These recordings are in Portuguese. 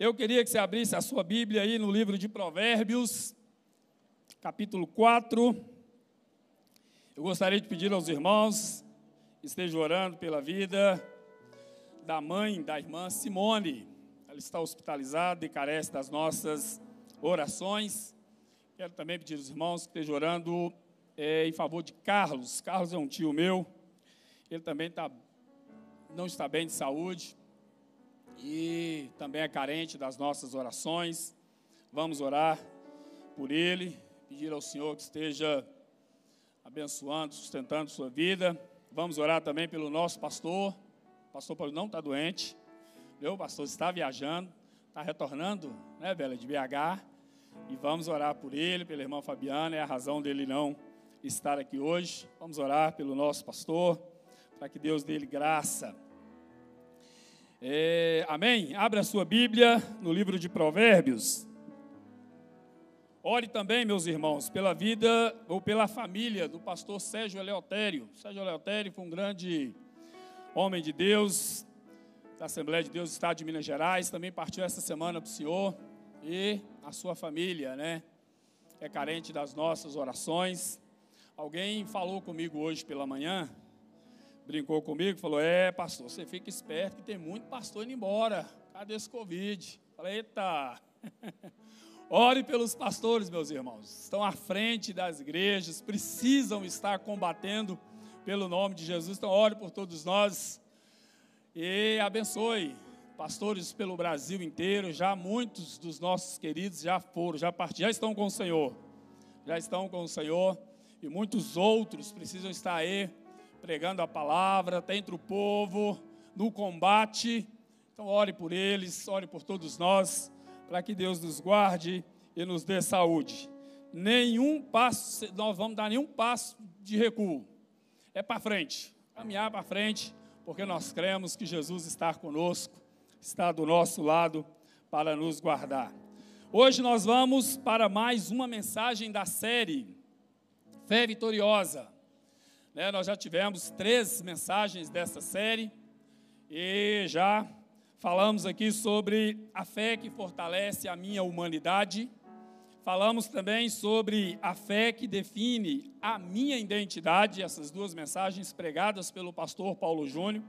Eu queria que você abrisse a sua Bíblia aí no livro de Provérbios, capítulo 4. Eu gostaria de pedir aos irmãos que estejam orando pela vida da mãe da irmã Simone. Ela está hospitalizada e carece das nossas orações. Quero também pedir aos irmãos que estejam orando é, em favor de Carlos. Carlos é um tio meu. Ele também tá, não está bem de saúde e também é carente das nossas orações. Vamos orar por ele, pedir ao Senhor que esteja abençoando, sustentando sua vida. Vamos orar também pelo nosso pastor. O pastor Paulo não está doente. Meu pastor está viajando, está retornando, né, velha, de BH. E vamos orar por ele, pela irmã Fabiana, é a razão dele não estar aqui hoje. Vamos orar pelo nosso pastor, para que Deus dê graça é, amém? Abra a sua Bíblia no livro de Provérbios. Ore também, meus irmãos, pela vida ou pela família do pastor Sérgio Eleutério. Sérgio Eleutério foi um grande homem de Deus, da Assembleia de Deus do Estado de Minas Gerais. Também partiu essa semana para o Senhor e a sua família, né? É carente das nossas orações. Alguém falou comigo hoje pela manhã brincou comigo, falou: É, pastor, você fica esperto que tem muito pastor indo embora. Cadê esse Covid? Falei: Eita. Ore pelos pastores, meus irmãos. Estão à frente das igrejas, precisam estar combatendo pelo nome de Jesus. Então, ore por todos nós e abençoe pastores pelo Brasil inteiro. Já muitos dos nossos queridos já foram, já partiram, já estão com o Senhor. Já estão com o Senhor. E muitos outros precisam estar aí pregando a palavra, está entre o povo, no combate. Então, ore por eles, ore por todos nós, para que Deus nos guarde e nos dê saúde. Nenhum passo, nós vamos dar nenhum passo de recuo. É para frente, caminhar para frente, porque nós cremos que Jesus está conosco, está do nosso lado para nos guardar. Hoje nós vamos para mais uma mensagem da série Fé Vitoriosa. Né, nós já tivemos três mensagens dessa série e já falamos aqui sobre a fé que fortalece a minha humanidade. Falamos também sobre a fé que define a minha identidade, essas duas mensagens pregadas pelo pastor Paulo Júnior.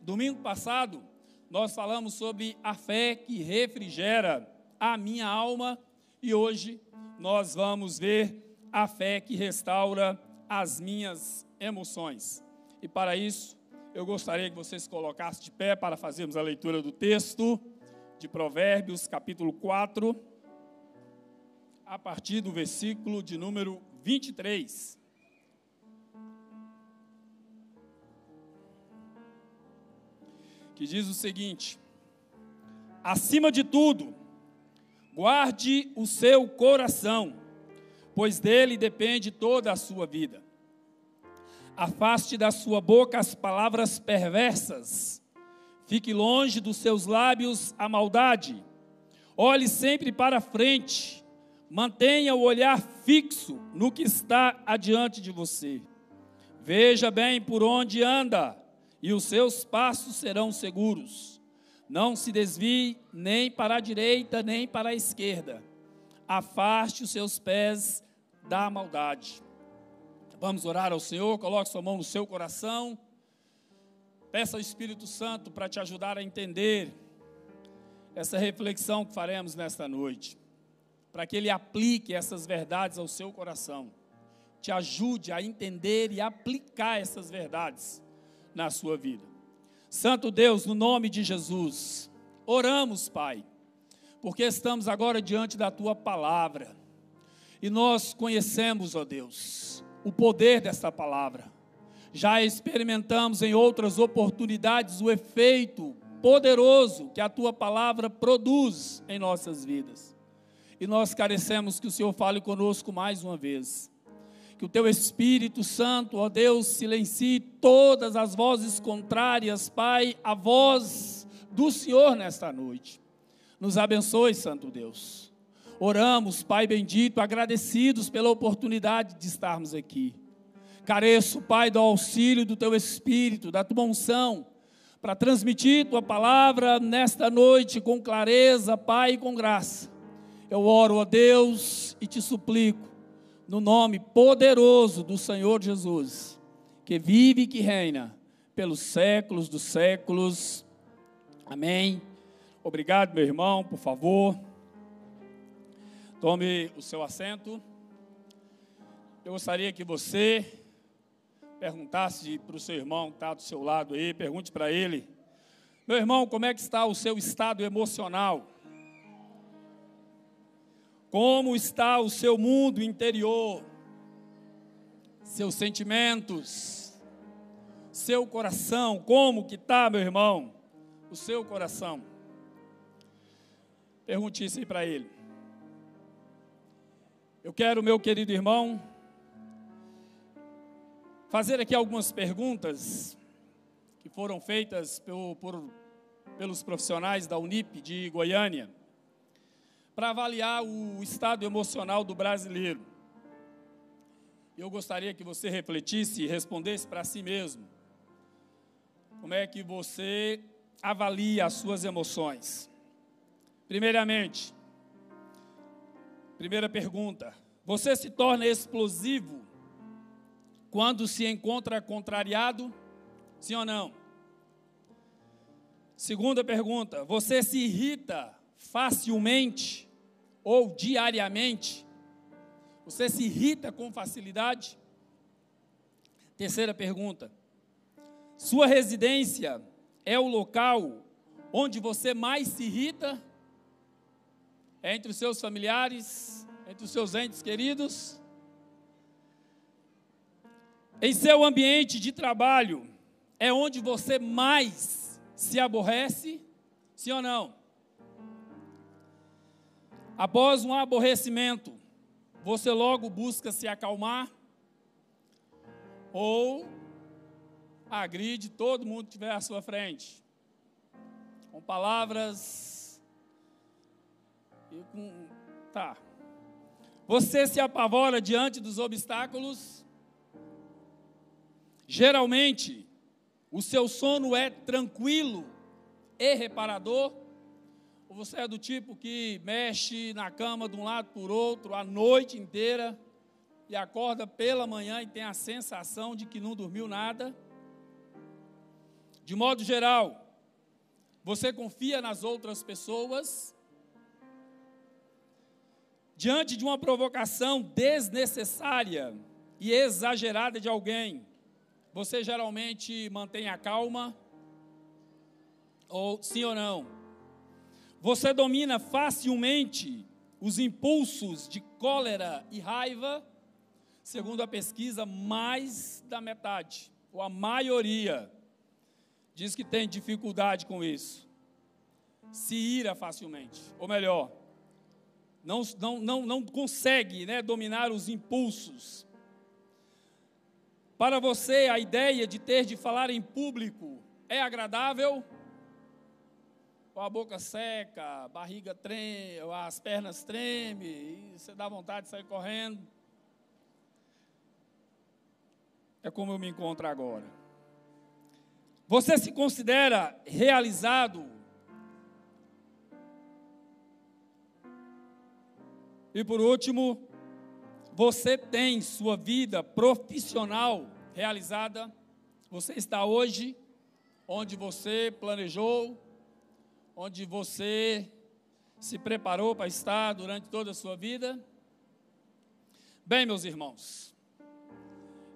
Domingo passado, nós falamos sobre a fé que refrigera a minha alma e hoje nós vamos ver a fé que restaura as minhas emoções. E para isso, eu gostaria que vocês colocassem de pé para fazermos a leitura do texto de Provérbios, capítulo 4, a partir do versículo de número 23. Que diz o seguinte: Acima de tudo, guarde o seu coração, pois dele depende toda a sua vida Afaste da sua boca as palavras perversas. Fique longe dos seus lábios a maldade. Olhe sempre para frente. Mantenha o olhar fixo no que está adiante de você. Veja bem por onde anda, e os seus passos serão seguros. Não se desvie nem para a direita, nem para a esquerda. Afaste os seus pés da maldade. Vamos orar ao Senhor, coloque sua mão no seu coração. Peça ao Espírito Santo para te ajudar a entender essa reflexão que faremos nesta noite. Para que Ele aplique essas verdades ao seu coração. Te ajude a entender e aplicar essas verdades na sua vida. Santo Deus, no nome de Jesus, oramos, Pai, porque estamos agora diante da Tua palavra. E nós conhecemos, ó Deus, o poder desta palavra. Já experimentamos em outras oportunidades o efeito poderoso que a tua palavra produz em nossas vidas. E nós carecemos que o Senhor fale conosco mais uma vez. Que o teu Espírito Santo, ó Deus, silencie todas as vozes contrárias, Pai, a voz do Senhor nesta noite. Nos abençoe, Santo Deus Oramos, Pai bendito, agradecidos pela oportunidade de estarmos aqui. Careço, Pai, do auxílio do Teu Espírito, da Tua unção, para transmitir tua palavra nesta noite com clareza, Pai, e com graça. Eu oro a Deus e te suplico, no nome poderoso do Senhor Jesus, que vive e que reina pelos séculos dos séculos. Amém. Obrigado, meu irmão, por favor. Tome o seu assento. Eu gostaria que você perguntasse para o seu irmão que está do seu lado aí, pergunte para ele: Meu irmão, como é que está o seu estado emocional? Como está o seu mundo interior? Seus sentimentos? Seu coração? Como que está, meu irmão? O seu coração? Pergunte isso aí para ele. Eu quero, meu querido irmão, fazer aqui algumas perguntas que foram feitas por, por, pelos profissionais da Unip de Goiânia para avaliar o estado emocional do brasileiro. Eu gostaria que você refletisse e respondesse para si mesmo. Como é que você avalia as suas emoções? Primeiramente, primeira pergunta: você se torna explosivo quando se encontra contrariado? Sim ou não? Segunda pergunta: você se irrita facilmente ou diariamente? Você se irrita com facilidade? Terceira pergunta: sua residência é o local onde você mais se irrita? Entre os seus familiares, entre os seus entes queridos? Em seu ambiente de trabalho, é onde você mais se aborrece? Sim ou não? Após um aborrecimento, você logo busca se acalmar? Ou agride todo mundo que estiver à sua frente? Com palavras com. Tá. Você se apavora diante dos obstáculos? Geralmente, o seu sono é tranquilo e reparador, ou você é do tipo que mexe na cama de um lado por outro a noite inteira e acorda pela manhã e tem a sensação de que não dormiu nada? De modo geral, você confia nas outras pessoas? Diante de uma provocação desnecessária e exagerada de alguém, você geralmente mantém a calma? Ou sim ou não? Você domina facilmente os impulsos de cólera e raiva? Segundo a pesquisa, mais da metade, ou a maioria, diz que tem dificuldade com isso. Se ira facilmente, ou melhor, não, não, não, não consegue né, dominar os impulsos para você, a ideia de ter de falar em público é agradável? Com a boca seca, barriga treme, as pernas tremem, você dá vontade de sair correndo. É como eu me encontro agora. Você se considera realizado? E por último, você tem sua vida profissional realizada? Você está hoje onde você planejou, onde você se preparou para estar durante toda a sua vida? Bem, meus irmãos,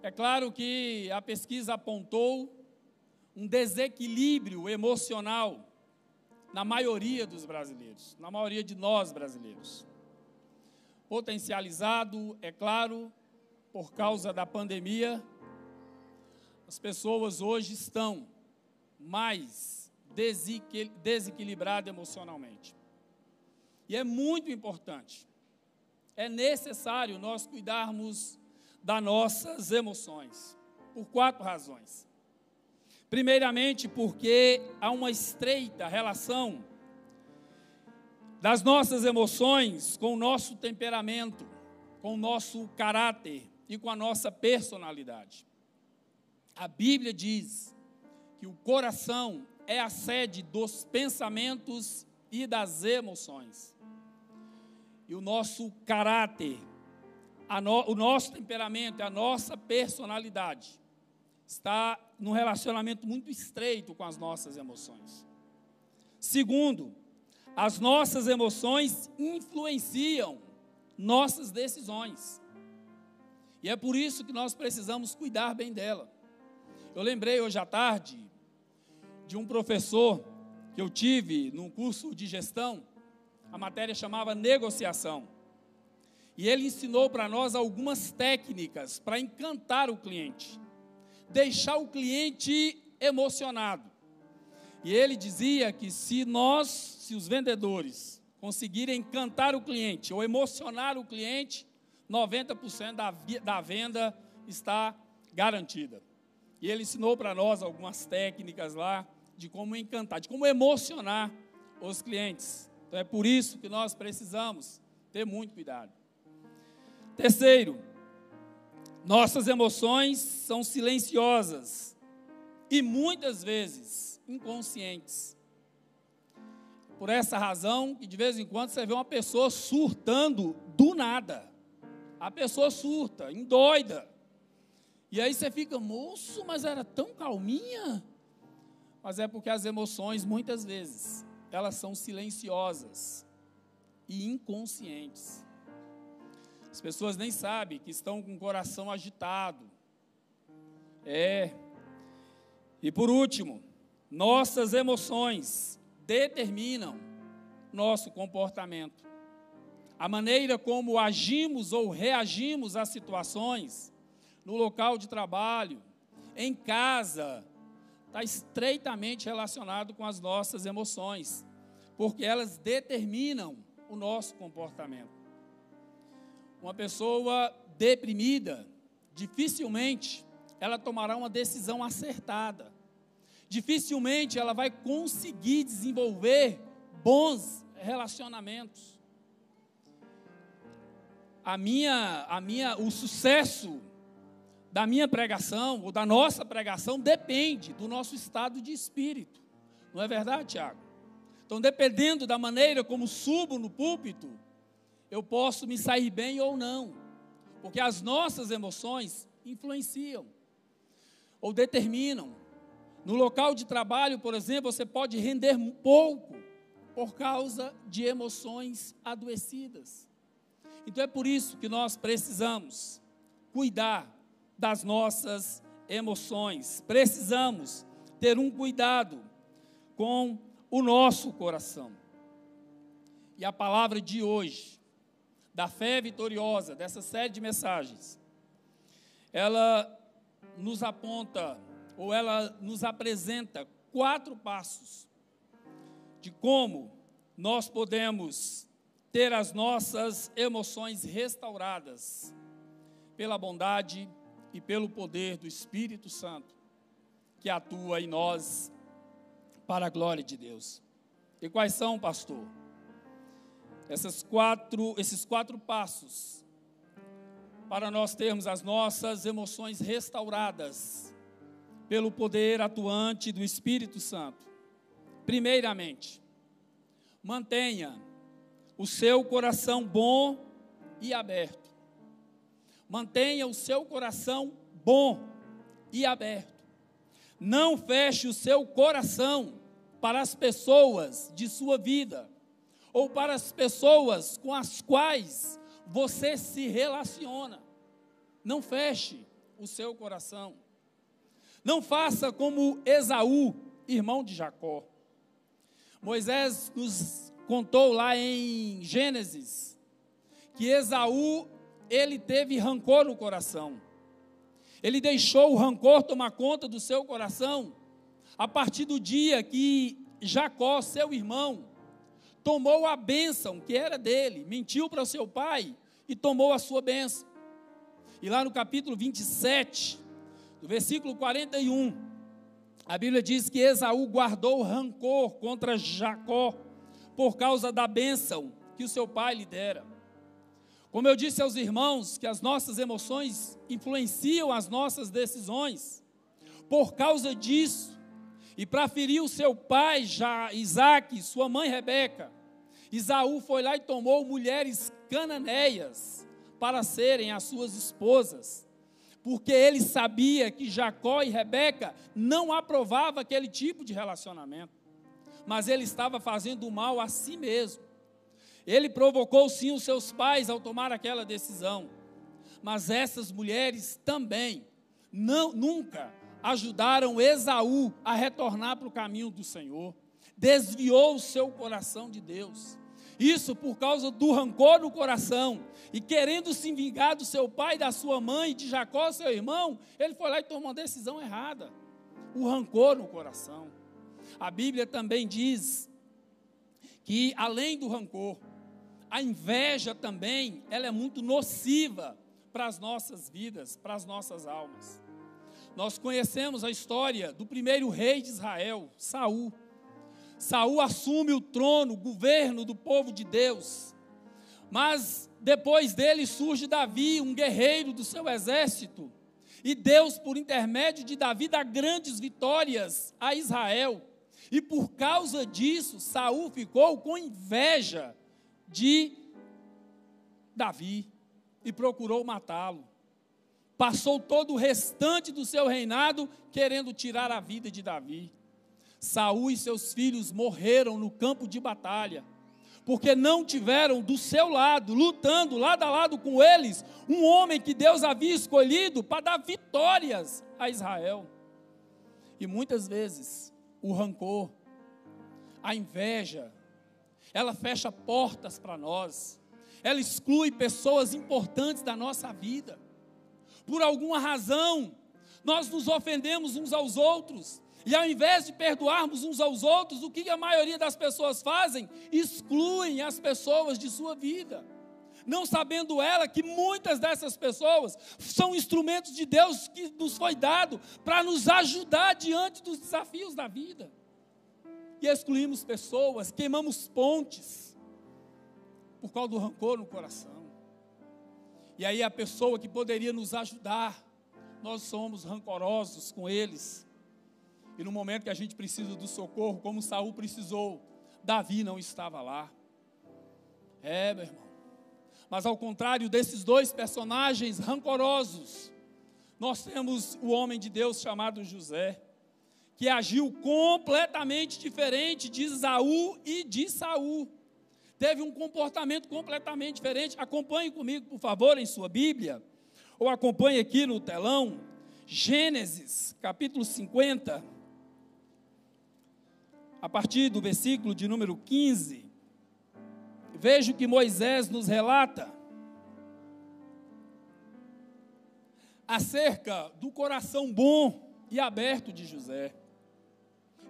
é claro que a pesquisa apontou um desequilíbrio emocional na maioria dos brasileiros, na maioria de nós brasileiros potencializado, é claro, por causa da pandemia. As pessoas hoje estão mais desequilibradas emocionalmente. E é muito importante, é necessário nós cuidarmos das nossas emoções, por quatro razões. Primeiramente, porque há uma estreita relação das nossas emoções com o nosso temperamento, com o nosso caráter e com a nossa personalidade. A Bíblia diz que o coração é a sede dos pensamentos e das emoções. E o nosso caráter, no, o nosso temperamento, a nossa personalidade está num relacionamento muito estreito com as nossas emoções. Segundo, as nossas emoções influenciam nossas decisões. E é por isso que nós precisamos cuidar bem dela. Eu lembrei hoje à tarde de um professor que eu tive num curso de gestão, a matéria chamava negociação. E ele ensinou para nós algumas técnicas para encantar o cliente, deixar o cliente emocionado. E ele dizia que se nós, se os vendedores, conseguirem encantar o cliente ou emocionar o cliente, 90% da, da venda está garantida. E ele ensinou para nós algumas técnicas lá de como encantar, de como emocionar os clientes. Então é por isso que nós precisamos ter muito cuidado. Terceiro, nossas emoções são silenciosas e muitas vezes inconscientes. Por essa razão que de vez em quando você vê uma pessoa surtando do nada. A pessoa surta, endoida. E aí você fica, moço, mas era tão calminha mas é porque as emoções, muitas vezes, elas são silenciosas e inconscientes. As pessoas nem sabem que estão com o coração agitado. É. E por último, nossas emoções determinam nosso comportamento. A maneira como agimos ou reagimos às situações, no local de trabalho, em casa, está estreitamente relacionado com as nossas emoções, porque elas determinam o nosso comportamento. Uma pessoa deprimida, dificilmente ela tomará uma decisão acertada. Dificilmente ela vai conseguir desenvolver bons relacionamentos. A minha, a minha, o sucesso da minha pregação ou da nossa pregação depende do nosso estado de espírito. Não é verdade, Tiago? Então, dependendo da maneira como subo no púlpito, eu posso me sair bem ou não. Porque as nossas emoções influenciam ou determinam. No local de trabalho, por exemplo, você pode render pouco por causa de emoções adoecidas. Então é por isso que nós precisamos cuidar das nossas emoções. Precisamos ter um cuidado com o nosso coração. E a palavra de hoje, da fé vitoriosa, dessa série de mensagens, ela nos aponta, ou ela nos apresenta quatro passos de como nós podemos ter as nossas emoções restauradas pela bondade e pelo poder do Espírito Santo que atua em nós para a glória de Deus. E quais são, pastor? Essas quatro, esses quatro passos para nós termos as nossas emoções restauradas pelo poder atuante do Espírito Santo. Primeiramente, mantenha o seu coração bom e aberto Mantenha o seu coração bom e aberto. Não feche o seu coração para as pessoas de sua vida ou para as pessoas com as quais você se relaciona. Não feche o seu coração. Não faça como Esaú, irmão de Jacó. Moisés nos contou lá em Gênesis que Esaú ele teve rancor no coração. Ele deixou o rancor tomar conta do seu coração a partir do dia que Jacó, seu irmão, tomou a bênção que era dele, mentiu para o seu pai e tomou a sua bênção. E lá no capítulo 27, do versículo 41, a Bíblia diz que Esaú guardou rancor contra Jacó por causa da bênção que o seu pai lhe dera. Como eu disse aos irmãos, que as nossas emoções influenciam as nossas decisões. Por causa disso, E para ferir o seu pai, já Isaac, sua mãe Rebeca, Isaú foi lá e tomou mulheres cananeias para serem as suas esposas, porque ele sabia que Jacó e Rebeca não aprovavam aquele tipo de relacionamento, mas ele estava fazendo mal a si mesmo. Ele provocou sim os seus pais ao tomar aquela decisão, mas essas mulheres também não, nunca ajudaram Esaú a retornar para o caminho do Senhor, desviou o seu coração de Deus. Isso por causa do rancor no coração e querendo se vingar do seu pai, da sua mãe, de Jacó, seu irmão, ele foi lá e tomou uma decisão errada. O rancor no coração. A Bíblia também diz que além do rancor, a inveja também, ela é muito nociva para as nossas vidas, para as nossas almas. Nós conhecemos a história do primeiro rei de Israel, Saul. Saul assume o trono, o governo do povo de Deus. Mas depois dele surge Davi, um guerreiro do seu exército. E Deus, por intermédio de Davi, dá grandes vitórias a Israel. E por causa disso, Saul ficou com inveja de Davi e procurou matá-lo. Passou todo o restante do seu reinado querendo tirar a vida de Davi. Saul e seus filhos morreram no campo de batalha, porque não tiveram do seu lado, lutando lado a lado com eles, um homem que Deus havia escolhido para dar vitórias a Israel. E muitas vezes o rancor, a inveja, ela fecha portas para nós, ela exclui pessoas importantes da nossa vida. Por alguma razão, nós nos ofendemos uns aos outros, e ao invés de perdoarmos uns aos outros, o que a maioria das pessoas fazem? Excluem as pessoas de sua vida. Não sabendo ela que muitas dessas pessoas são instrumentos de Deus que nos foi dado para nos ajudar diante dos desafios da vida. E excluímos pessoas, queimamos pontes, por causa do rancor no coração. E aí a pessoa que poderia nos ajudar, nós somos rancorosos com eles. E no momento que a gente precisa do socorro, como Saul precisou, Davi não estava lá. É, meu irmão. Mas ao contrário desses dois personagens rancorosos, nós temos o homem de Deus chamado José, que agiu completamente diferente de Isaú e de Saul teve um comportamento completamente diferente. Acompanhe comigo, por favor, em sua Bíblia, ou acompanhe aqui no telão, Gênesis, capítulo 50, a partir do versículo de número 15. Veja o que Moisés nos relata acerca do coração bom e aberto de José.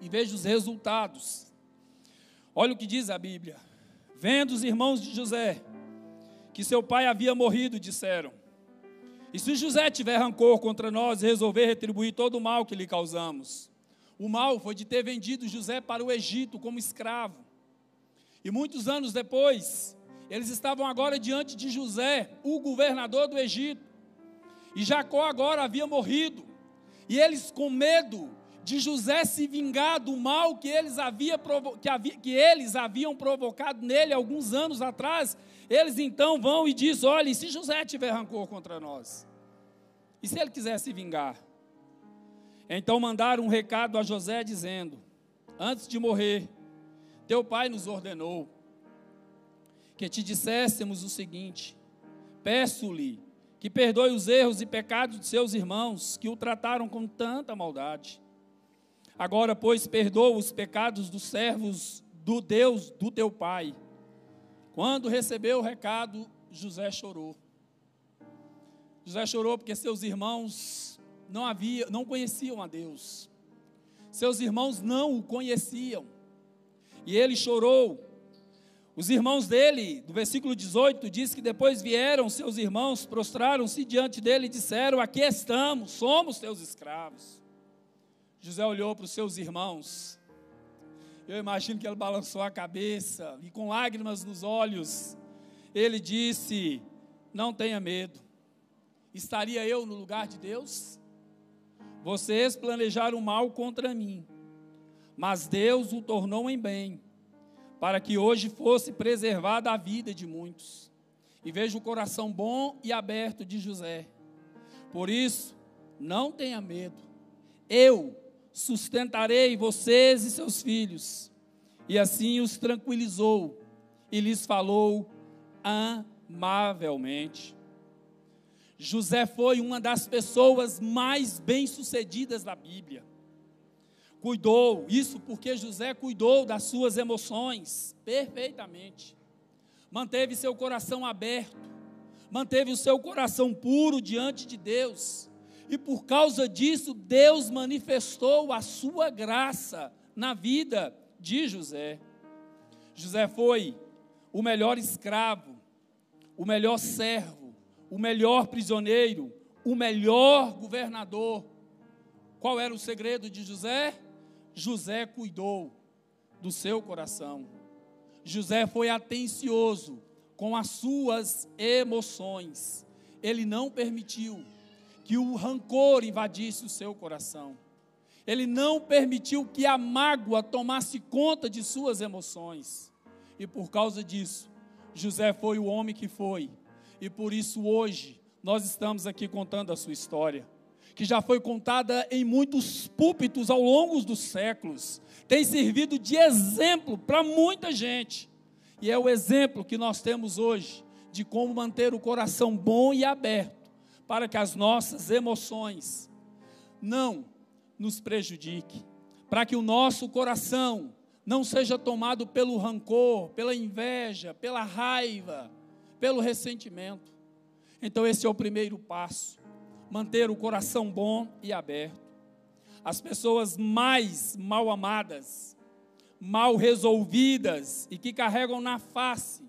E veja os resultados. Olha o que diz a Bíblia. Vendo os irmãos de José que seu pai havia morrido, disseram: E se José tiver rancor contra nós e resolver retribuir todo o mal que lhe causamos? O mal foi de ter vendido José para o Egito como escravo. E muitos anos depois, eles estavam agora diante de José, o governador do Egito. E Jacó agora havia morrido. E eles, com medo de José se vingar do mal que eles, havia, que, havia, que eles haviam provocado nele alguns anos atrás, eles então vão e dizem: olha, e se José tiver rancor contra nós? E se ele quiser se vingar? Então mandaram um recado a José dizendo: Antes de morrer, teu pai nos ordenou que te disséssemos o seguinte: Peço-lhe que perdoe os erros e pecados de seus irmãos que o trataram com tanta maldade. Agora, pois, perdoa os pecados dos servos do Deus do teu pai. Quando recebeu o recado, José chorou. José chorou porque seus irmãos não havia, não conheciam a Deus. Seus irmãos não o conheciam. E ele chorou. Os irmãos dele, do versículo 18, diz que depois vieram seus irmãos, prostraram-se diante dele e disseram: Aqui estamos, somos teus escravos. José olhou para os seus irmãos. Eu imagino que ele balançou a cabeça e com lágrimas nos olhos, ele disse: Não tenha medo. Estaria eu no lugar de Deus? Vocês planejaram mal contra mim, mas Deus o tornou em bem, para que hoje fosse preservada a vida de muitos. E veja o coração bom e aberto de José. Por isso, não tenha medo. Eu sustentarei vocês e seus filhos. E assim os tranquilizou e lhes falou amavelmente. José foi uma das pessoas mais bem-sucedidas da Bíblia. Cuidou, isso porque José cuidou das suas emoções perfeitamente. Manteve seu coração aberto, manteve o seu coração puro diante de Deus. E por causa disso, Deus manifestou a sua graça na vida de José. José foi o melhor escravo, o melhor servo, o melhor prisioneiro, o melhor governador. Qual era o segredo de José? José cuidou do seu coração. José foi atencioso com as suas emoções. Ele não permitiu que o rancor invadisse o seu coração. Ele não permitiu que a mágoa tomasse conta de suas emoções. E por causa disso, José foi o homem que foi. E por isso hoje nós estamos aqui contando a sua história que já foi contada em muitos púlpitos ao longo dos séculos, tem servido de exemplo para muita gente. E é o exemplo que nós temos hoje de como manter o coração bom e aberto para que as nossas emoções não nos prejudiquem, para que o nosso coração não seja tomado pelo rancor, pela inveja, pela raiva, pelo ressentimento. Então, esse é o primeiro passo manter o coração bom e aberto. As pessoas mais mal amadas, mal resolvidas e que carregam na face,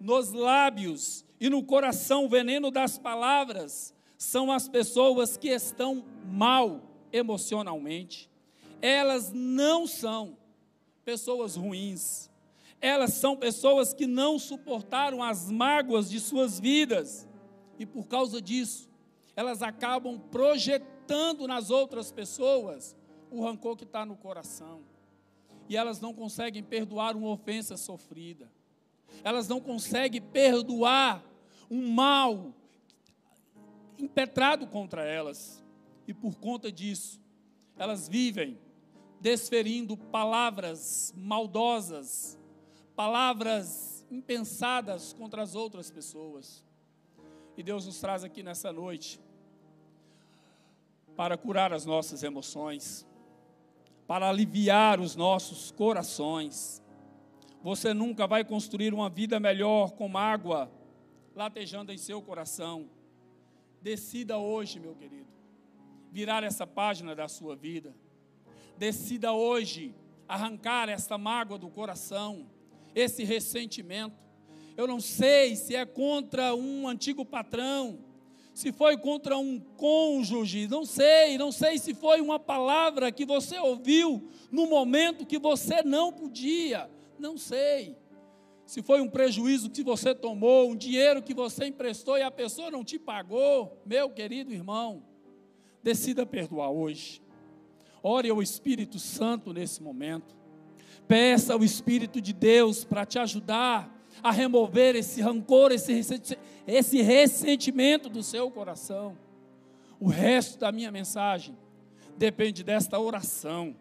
nos lábios e no coração o veneno das palavras, são as pessoas que estão mal emocionalmente. Elas não são pessoas ruins. Elas são pessoas que não suportaram as mágoas de suas vidas e por causa disso elas acabam projetando nas outras pessoas o rancor que está no coração. E elas não conseguem perdoar uma ofensa sofrida. Elas não conseguem perdoar um mal impetrado contra elas. E por conta disso, elas vivem desferindo palavras maldosas, palavras impensadas contra as outras pessoas. E Deus nos traz aqui nessa noite para curar as nossas emoções, para aliviar os nossos corações. Você nunca vai construir uma vida melhor com água latejando em seu coração. Decida hoje, meu querido, virar essa página da sua vida. Decida hoje arrancar essa mágoa do coração, esse ressentimento. Eu não sei se é contra um antigo patrão, se foi contra um cônjuge, não sei, não sei se foi uma palavra que você ouviu no momento que você não podia, não sei. Se foi um prejuízo que você tomou, um dinheiro que você emprestou e a pessoa não te pagou, meu querido irmão, decida perdoar hoje. Ore ao Espírito Santo nesse momento. Peça ao Espírito de Deus para te ajudar a remover esse rancor, esse, esse ressentimento do seu coração. O resto da minha mensagem depende desta oração.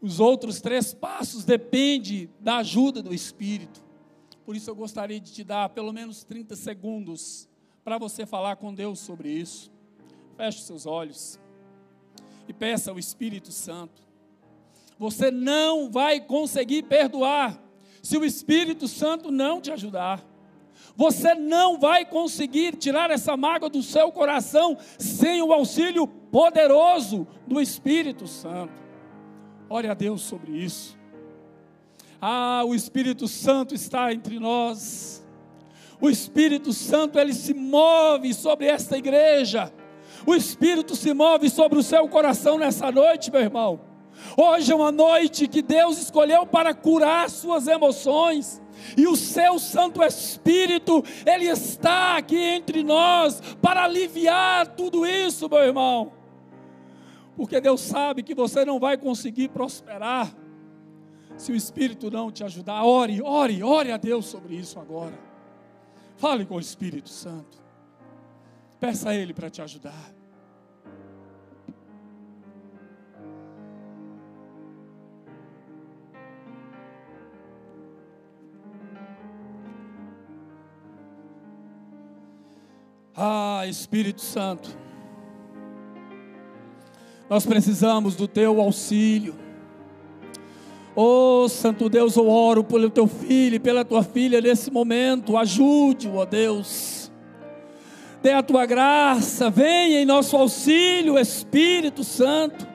Os outros três passos dependem da ajuda do Espírito. Por isso eu gostaria de te dar pelo menos 30 segundos para você falar com Deus sobre isso. Feche seus olhos e peça ao Espírito Santo. Você não vai conseguir perdoar se o Espírito Santo não te ajudar. Você não vai conseguir tirar essa mágoa do seu coração sem o auxílio poderoso do Espírito Santo. Ore a Deus sobre isso. Ah, o Espírito Santo está entre nós. O Espírito Santo ele se move sobre esta igreja. O Espírito se move sobre o seu coração nessa noite, meu irmão. Hoje é uma noite que Deus escolheu para curar suas emoções. E o seu Santo Espírito, Ele está aqui entre nós para aliviar tudo isso, meu irmão. Porque Deus sabe que você não vai conseguir prosperar se o Espírito não te ajudar. Ore, ore, ore a Deus sobre isso agora. Fale com o Espírito Santo. Peça a Ele para te ajudar. Ah, Espírito Santo, nós precisamos do teu auxílio. Oh, Santo Deus, eu oro pelo teu filho e pela tua filha nesse momento. Ajude-o, ó Deus. Dê a tua graça, venha em nosso auxílio, Espírito Santo.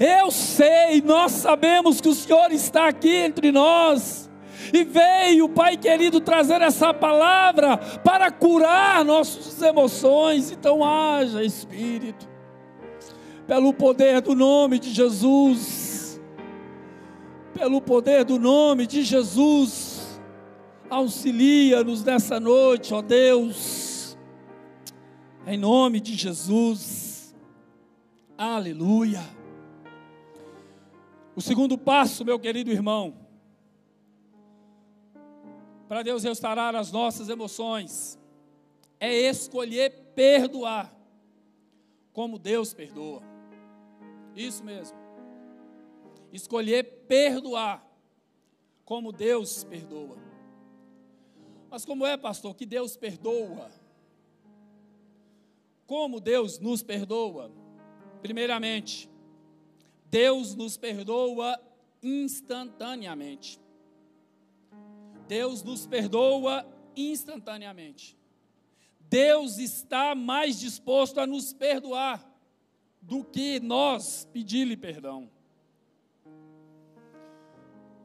Eu sei, nós sabemos que o Senhor está aqui entre nós e veio, Pai querido, trazer essa palavra para curar nossas emoções. Então, haja, Espírito, pelo poder do nome de Jesus, pelo poder do nome de Jesus, auxilia-nos nessa noite, ó Deus, em nome de Jesus, aleluia. O segundo passo, meu querido irmão, para Deus restaurar as nossas emoções é escolher perdoar como Deus perdoa. Isso mesmo. Escolher perdoar como Deus perdoa. Mas como é, pastor, que Deus perdoa? Como Deus nos perdoa? Primeiramente, Deus nos perdoa instantaneamente. Deus nos perdoa instantaneamente. Deus está mais disposto a nos perdoar do que nós pedir-lhe perdão.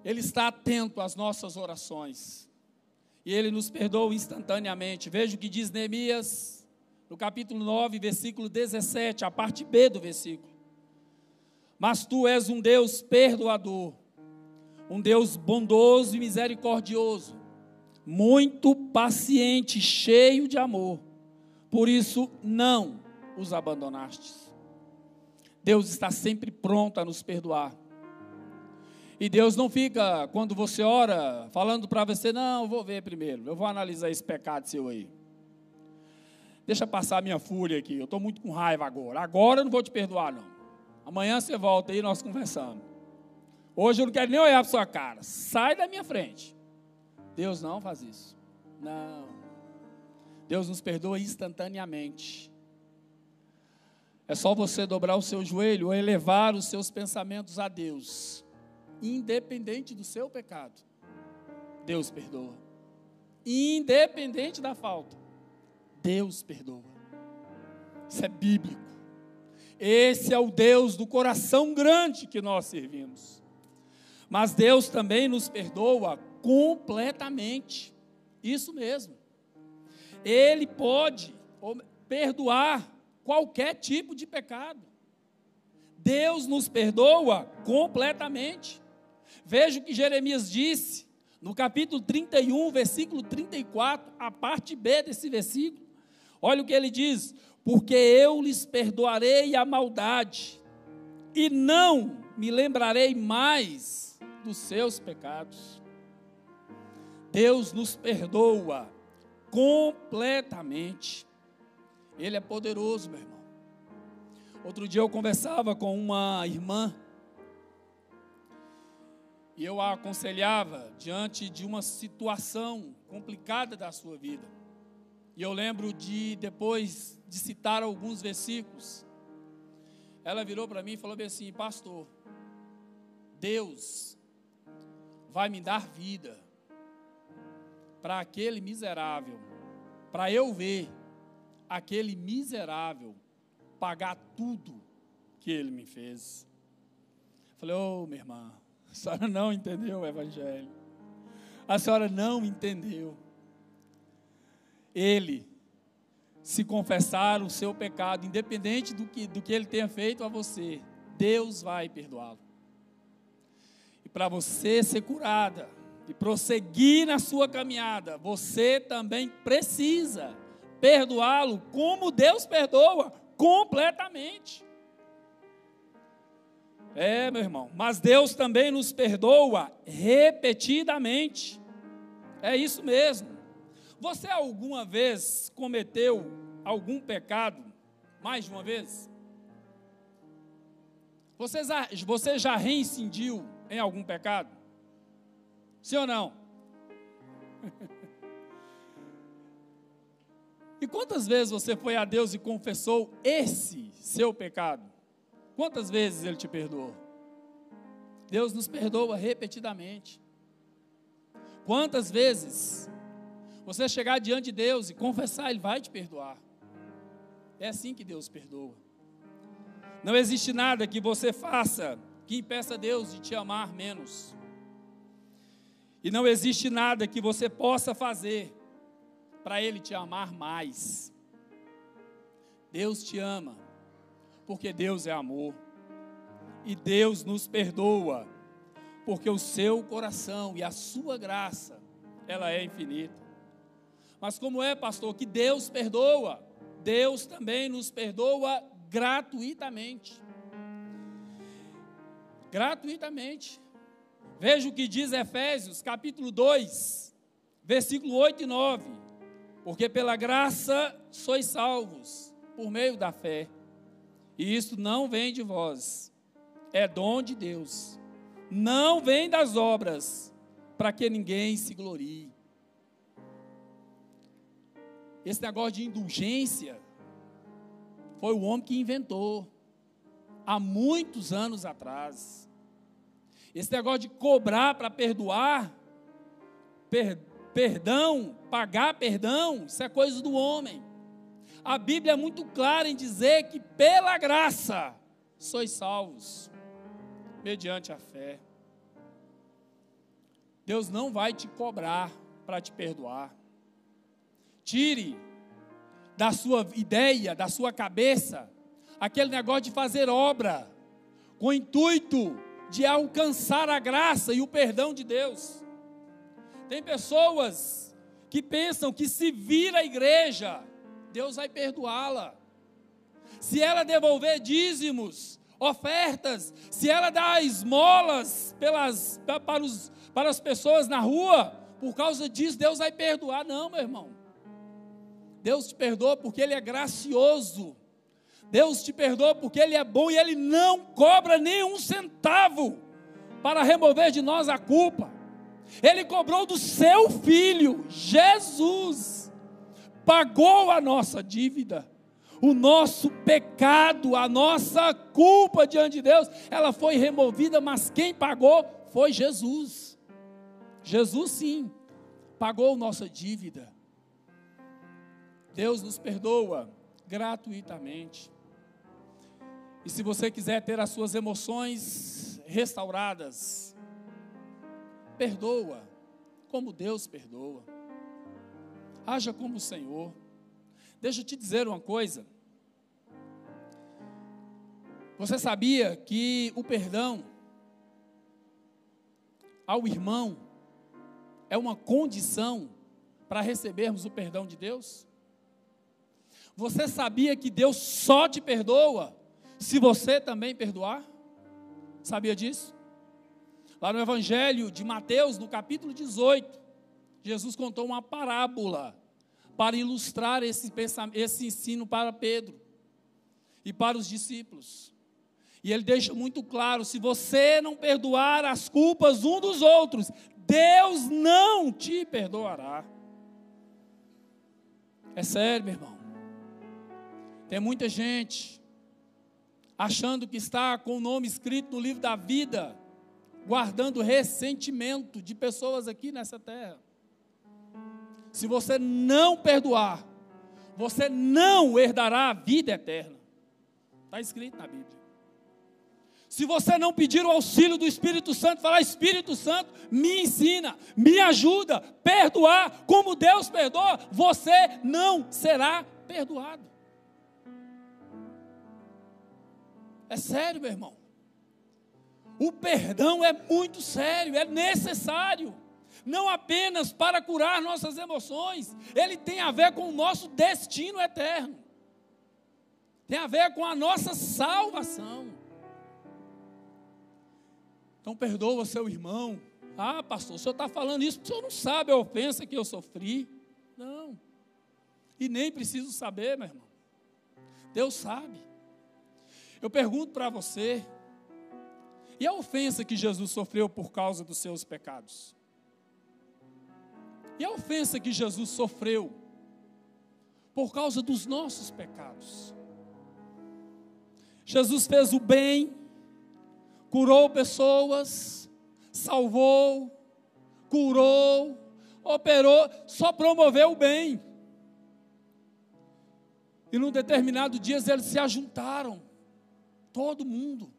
Ele está atento às nossas orações. E ele nos perdoa instantaneamente. Veja o que diz Neemias, no capítulo 9, versículo 17, a parte B do versículo. Mas tu és um Deus perdoador um Deus bondoso e misericordioso, muito paciente, cheio de amor. Por isso, não os abandonastes. Deus está sempre pronto a nos perdoar. E Deus não fica, quando você ora, falando para você: não, eu vou ver primeiro, eu vou analisar esse pecado seu aí. Deixa passar a minha fúria aqui, eu estou muito com raiva agora. Agora eu não vou te perdoar, não. Amanhã você volta aí e nós conversamos. Hoje eu não quero nem olhar para sua cara. Sai da minha frente. Deus não faz isso. Não. Deus nos perdoa instantaneamente. É só você dobrar o seu joelho ou elevar os seus pensamentos a Deus, independente do seu pecado. Deus perdoa. Independente da falta, Deus perdoa. Isso é bíblico. Esse é o Deus do coração grande que nós servimos. Mas Deus também nos perdoa completamente. Isso mesmo. Ele pode perdoar qualquer tipo de pecado. Deus nos perdoa completamente. Veja o que Jeremias disse no capítulo 31, versículo 34, a parte B desse versículo. Olha o que ele diz: Porque eu lhes perdoarei a maldade, e não me lembrarei mais dos seus pecados. Deus nos perdoa completamente. Ele é poderoso, meu irmão. Outro dia eu conversava com uma irmã e eu a aconselhava diante de uma situação complicada da sua vida. E eu lembro de, depois de citar alguns versículos, ela virou para mim e falou bem assim: Pastor, Deus vai me dar vida para aquele miserável, para eu ver aquele miserável pagar tudo que ele me fez. Falei, ô oh, minha irmã, a senhora não entendeu o Evangelho. A senhora não entendeu. Ele, se confessar o seu pecado, independente do que, do que ele tenha feito a você, Deus vai perdoá-lo para você ser curada e prosseguir na sua caminhada, você também precisa perdoá-lo como Deus perdoa completamente. É, meu irmão, mas Deus também nos perdoa repetidamente. É isso mesmo. Você alguma vez cometeu algum pecado mais de uma vez? Você já, você já reincidiu em algum pecado? Sim ou não? e quantas vezes você foi a Deus e confessou esse seu pecado? Quantas vezes Ele te perdoou? Deus nos perdoa repetidamente. Quantas vezes você chegar diante de Deus e confessar, Ele vai te perdoar. É assim que Deus perdoa. Não existe nada que você faça que impeça Deus de te amar menos. E não existe nada que você possa fazer para Ele te amar mais. Deus te ama, porque Deus é amor. E Deus nos perdoa, porque o seu coração e a sua graça, ela é infinita. Mas como é, pastor, que Deus perdoa? Deus também nos perdoa gratuitamente. Gratuitamente. Veja o que diz Efésios, capítulo 2, versículo 8 e 9. Porque pela graça sois salvos, por meio da fé. E isso não vem de vós, é dom de Deus. Não vem das obras, para que ninguém se glorie. Esse negócio de indulgência foi o homem que inventou há muitos anos atrás. Esse negócio de cobrar para perdoar, per, perdão, pagar perdão, isso é coisa do homem. A Bíblia é muito clara em dizer que pela graça sois salvos, mediante a fé. Deus não vai te cobrar para te perdoar. Tire da sua ideia, da sua cabeça, aquele negócio de fazer obra, com o intuito de alcançar a graça e o perdão de Deus. Tem pessoas que pensam que se vir a igreja, Deus vai perdoá-la. Se ela devolver dízimos, ofertas, se ela dá esmolas pelas, para, os, para as pessoas na rua, por causa disso, Deus vai perdoar. Não, meu irmão. Deus te perdoa porque Ele é gracioso. Deus te perdoa porque Ele é bom e Ele não cobra nenhum centavo para remover de nós a culpa. Ele cobrou do seu filho, Jesus, pagou a nossa dívida, o nosso pecado, a nossa culpa diante de Deus, ela foi removida, mas quem pagou foi Jesus. Jesus, sim, pagou nossa dívida. Deus nos perdoa gratuitamente. E se você quiser ter as suas emoções restauradas, perdoa como Deus perdoa. Haja como o Senhor. Deixa eu te dizer uma coisa. Você sabia que o perdão ao irmão é uma condição para recebermos o perdão de Deus? Você sabia que Deus só te perdoa se você também perdoar? Sabia disso? Lá no Evangelho de Mateus, no capítulo 18, Jesus contou uma parábola para ilustrar esse, esse ensino para Pedro e para os discípulos. E ele deixa muito claro: se você não perdoar as culpas um dos outros, Deus não te perdoará. É sério, meu irmão. Tem muita gente achando que está com o nome escrito no livro da vida, guardando ressentimento de pessoas aqui nessa terra. Se você não perdoar, você não herdará a vida eterna. Está escrito na Bíblia. Se você não pedir o auxílio do Espírito Santo, falar: Espírito Santo, me ensina, me ajuda, perdoar como Deus perdoa, você não será perdoado. É sério, meu irmão. O perdão é muito sério, é necessário. Não apenas para curar nossas emoções, ele tem a ver com o nosso destino eterno. Tem a ver com a nossa salvação. Então perdoa seu irmão. Ah, pastor, o senhor está falando isso o senhor não sabe a ofensa que eu sofri. Não. E nem preciso saber, meu irmão. Deus sabe. Eu pergunto para você: e a ofensa que Jesus sofreu por causa dos seus pecados? E a ofensa que Jesus sofreu por causa dos nossos pecados? Jesus fez o bem, curou pessoas, salvou, curou, operou, só promoveu o bem. E num determinado dia eles se ajuntaram, todo mundo,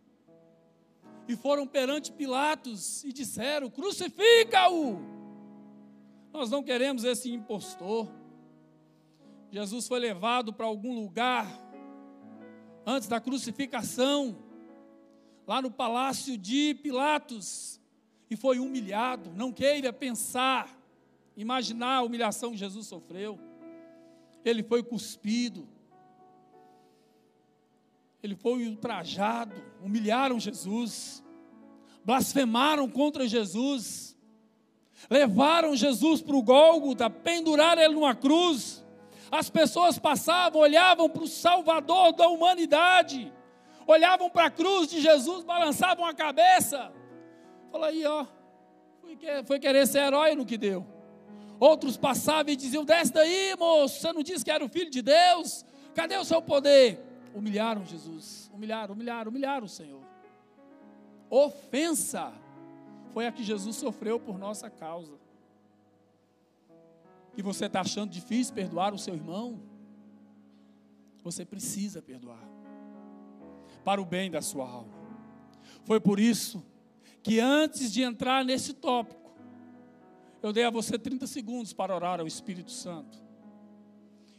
e foram perante Pilatos e disseram: Crucifica-o! Nós não queremos esse impostor. Jesus foi levado para algum lugar antes da crucificação, lá no palácio de Pilatos, e foi humilhado. Não queira pensar, imaginar a humilhação que Jesus sofreu. Ele foi cuspido, ele foi ultrajado, humilharam Jesus, blasfemaram contra Jesus, levaram Jesus para o Gólgota, penduraram ele numa cruz. As pessoas passavam, olhavam para o Salvador da humanidade, olhavam para a cruz de Jesus, balançavam a cabeça. Fala aí, ó, foi, foi querer ser herói no que deu. Outros passavam e diziam: Desce daí, moço, você não disse que era o filho de Deus? Cadê o seu poder? Humilharam Jesus, humilharam, humilharam, humilharam o Senhor. Ofensa foi a que Jesus sofreu por nossa causa. E você está achando difícil perdoar o seu irmão? Você precisa perdoar, para o bem da sua alma. Foi por isso que antes de entrar nesse tópico, eu dei a você 30 segundos para orar ao Espírito Santo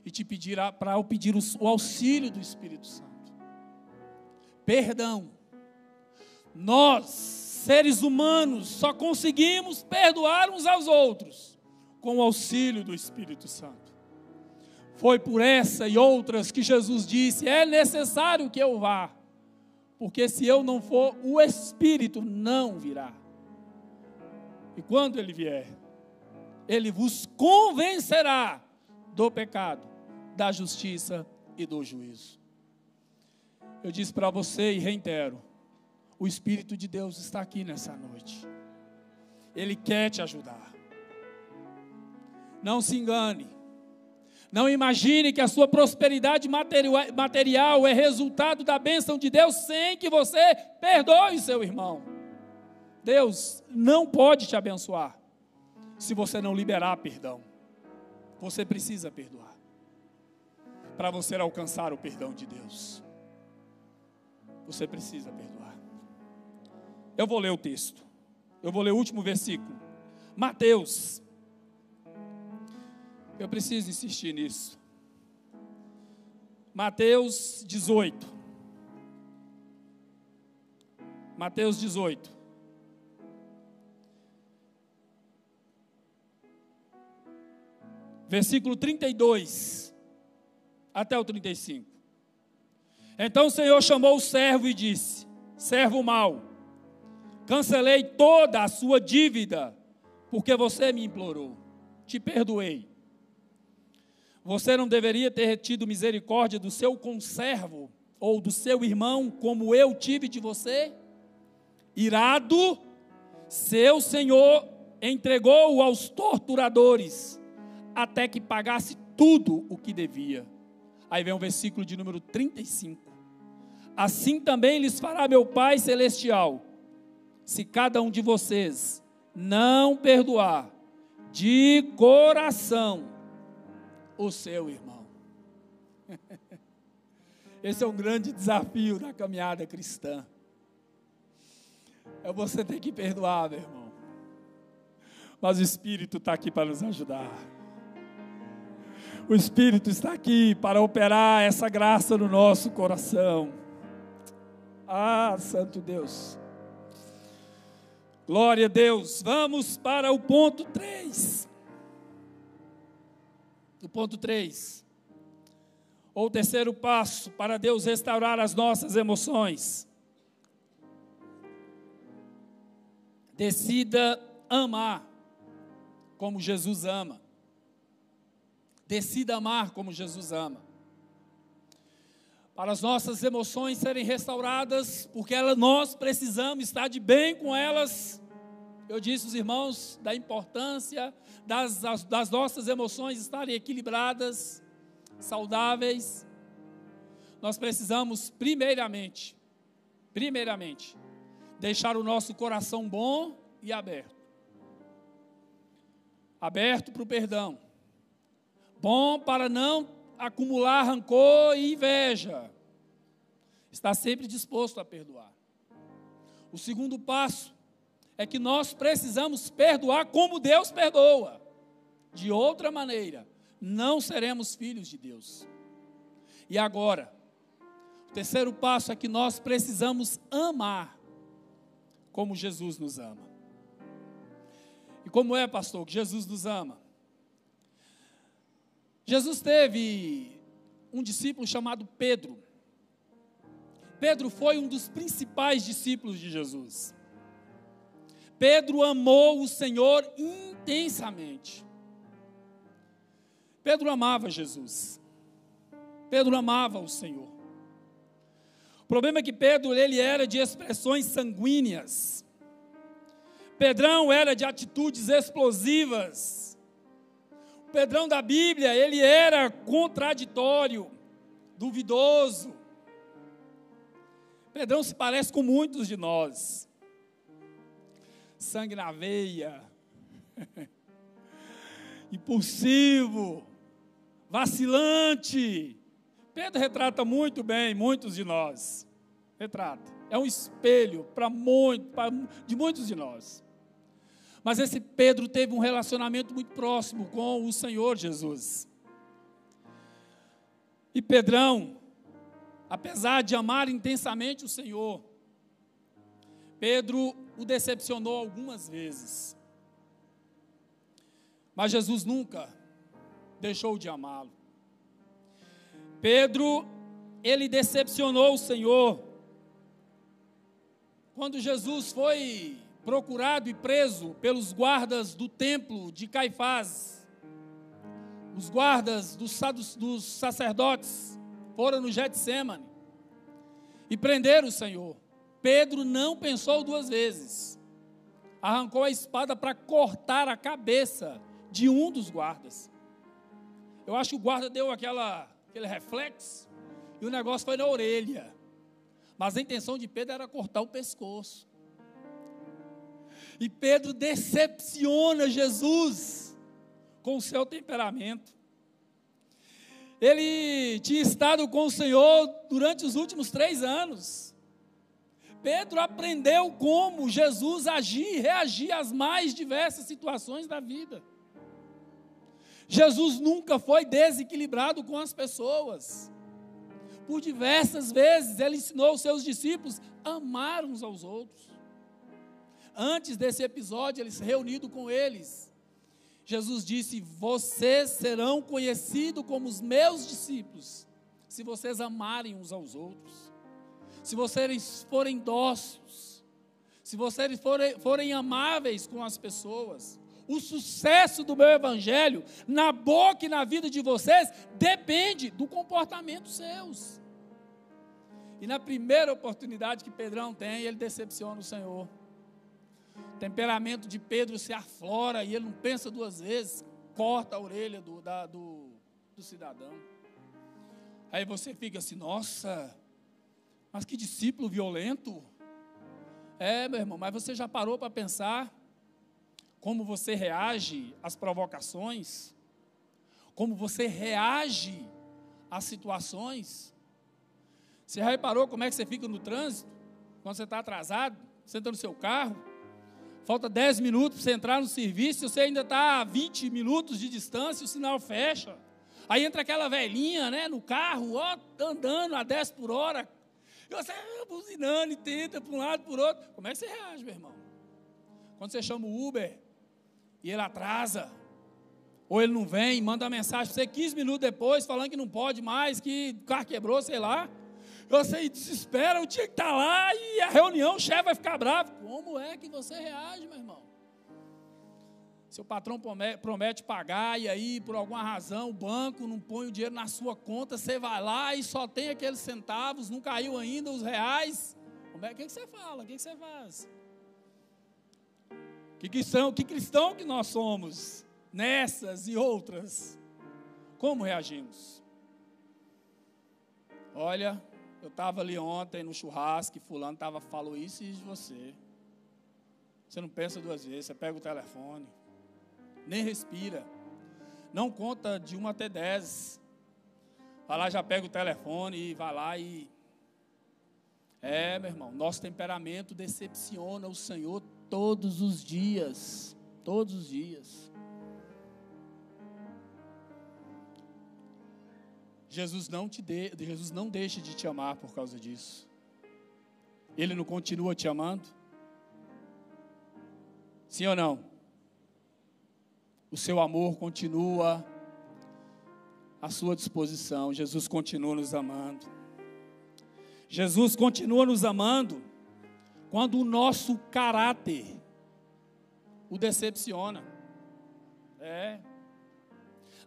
e te pedir para pedir o auxílio do Espírito Santo. Perdão. Nós, seres humanos, só conseguimos perdoar uns aos outros com o auxílio do Espírito Santo. Foi por essa e outras que Jesus disse: é necessário que eu vá, porque se eu não for, o Espírito não virá. E quando ele vier, ele vos convencerá do pecado, da justiça e do juízo. Eu disse para você e reitero: o Espírito de Deus está aqui nessa noite. Ele quer te ajudar. Não se engane. Não imagine que a sua prosperidade material é resultado da bênção de Deus sem que você perdoe seu irmão. Deus não pode te abençoar se você não liberar perdão. Você precisa perdoar para você alcançar o perdão de Deus. Você precisa perdoar. Eu vou ler o texto. Eu vou ler o último versículo. Mateus. Eu preciso insistir nisso. Mateus 18. Mateus 18. Versículo 32 até o 35. Então o Senhor chamou o servo e disse: Servo mau, cancelei toda a sua dívida, porque você me implorou, te perdoei. Você não deveria ter tido misericórdia do seu conservo ou do seu irmão, como eu tive de você? Irado, seu senhor entregou-o aos torturadores, até que pagasse tudo o que devia. Aí vem o versículo de número 35. Assim também lhes fará meu Pai celestial, se cada um de vocês não perdoar de coração o seu irmão. Esse é um grande desafio da caminhada cristã. É você ter que perdoar, meu irmão. Mas o Espírito está aqui para nos ajudar. O Espírito está aqui para operar essa graça no nosso coração. Ah, Santo Deus. Glória a Deus. Vamos para o ponto 3. O ponto 3. Ou terceiro passo para Deus restaurar as nossas emoções. Decida amar como Jesus ama. Decida amar como Jesus ama. Para as nossas emoções serem restauradas, porque ela, nós precisamos estar de bem com elas. Eu disse aos irmãos da importância das, das nossas emoções estarem equilibradas, saudáveis. Nós precisamos, primeiramente, primeiramente, deixar o nosso coração bom e aberto aberto para o perdão, bom para não acumular rancor e inveja, está sempre disposto a perdoar. O segundo passo é que nós precisamos perdoar como Deus perdoa. De outra maneira, não seremos filhos de Deus. E agora, o terceiro passo é que nós precisamos amar como Jesus nos ama. E como é, pastor, que Jesus nos ama? Jesus teve um discípulo chamado Pedro. Pedro foi um dos principais discípulos de Jesus. Pedro amou o Senhor intensamente. Pedro amava Jesus. Pedro amava o Senhor. O problema é que Pedro ele era de expressões sanguíneas. Pedrão era de atitudes explosivas. Pedrão da Bíblia, ele era contraditório, duvidoso. Pedrão se parece com muitos de nós. Sangue na veia, impulsivo, vacilante. Pedro retrata muito bem muitos de nós. Retrata. É um espelho para muito, de muitos de nós. Mas esse Pedro teve um relacionamento muito próximo com o Senhor Jesus. E Pedrão, apesar de amar intensamente o Senhor, Pedro o decepcionou algumas vezes. Mas Jesus nunca deixou de amá-lo. Pedro, ele decepcionou o Senhor. Quando Jesus foi procurado e preso pelos guardas do templo de Caifás. Os guardas dos, dos sacerdotes foram no Getsemane e prenderam o Senhor. Pedro não pensou duas vezes. Arrancou a espada para cortar a cabeça de um dos guardas. Eu acho que o guarda deu aquela, aquele reflexo e o negócio foi na orelha. Mas a intenção de Pedro era cortar o pescoço. E Pedro decepciona Jesus com o seu temperamento. Ele tinha estado com o Senhor durante os últimos três anos. Pedro aprendeu como Jesus agir e reagir às mais diversas situações da vida. Jesus nunca foi desequilibrado com as pessoas. Por diversas vezes ele ensinou os seus discípulos a amar uns aos outros antes desse episódio, eles reunido com eles, Jesus disse: Vocês serão conhecidos como os meus discípulos, se vocês amarem uns aos outros, se vocês forem dóceis, se vocês forem, forem amáveis com as pessoas. O sucesso do meu evangelho na boca e na vida de vocês depende do comportamento seus. E na primeira oportunidade que Pedrão tem, ele decepciona o Senhor temperamento de Pedro se aflora e ele não pensa duas vezes, corta a orelha do, da, do, do cidadão. Aí você fica assim, nossa, mas que discípulo violento. É, meu irmão, mas você já parou para pensar como você reage às provocações? Como você reage às situações? Você já reparou como é que você fica no trânsito? Quando você está atrasado, senta no seu carro, Falta 10 minutos para você entrar no serviço, você ainda está a 20 minutos de distância, o sinal fecha. Aí entra aquela velhinha, né, no carro, ó, andando a 10 por hora. E você ah, buzinando e tenta para um lado, por outro. Como é que você reage, meu irmão? Quando você chama o Uber e ele atrasa, ou ele não vem, manda mensagem para você 15 minutos depois, falando que não pode mais, que o carro quebrou, sei lá. Você desespera, o dia que está lá e a reunião, o chefe vai ficar bravo. Como é que você reage, meu irmão? Seu patrão promete pagar e aí, por alguma razão, o banco não põe o dinheiro na sua conta, você vai lá e só tem aqueles centavos, não caiu ainda os reais. Como é que, você fala? O que você faz? Que cristão, que cristão que nós somos nessas e outras? Como reagimos? Olha, eu estava ali ontem no churrasco e fulano tava, falou isso e de você. Você não pensa duas vezes, você pega o telefone nem respira. Não conta de 1 até 10. Vai lá, já pega o telefone e vai lá e. É, meu irmão, nosso temperamento decepciona o Senhor todos os dias. Todos os dias. Jesus não te de, Jesus não deixa de te amar por causa disso. Ele não continua te amando? Sim ou não? o seu amor continua à sua disposição. Jesus continua nos amando. Jesus continua nos amando quando o nosso caráter o decepciona. É.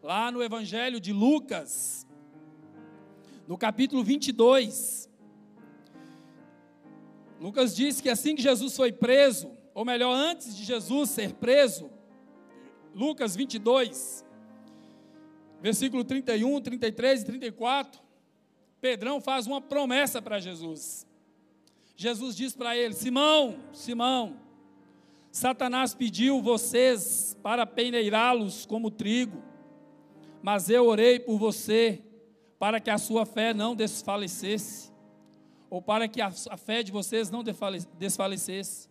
Lá no Evangelho de Lucas, no capítulo 22, Lucas diz que assim que Jesus foi preso, ou melhor, antes de Jesus ser preso, Lucas 22, versículo 31, 33 e 34, Pedrão faz uma promessa para Jesus. Jesus diz para ele: Simão, Simão, Satanás pediu vocês para peneirá-los como trigo, mas eu orei por você para que a sua fé não desfalecesse, ou para que a fé de vocês não desfalecesse.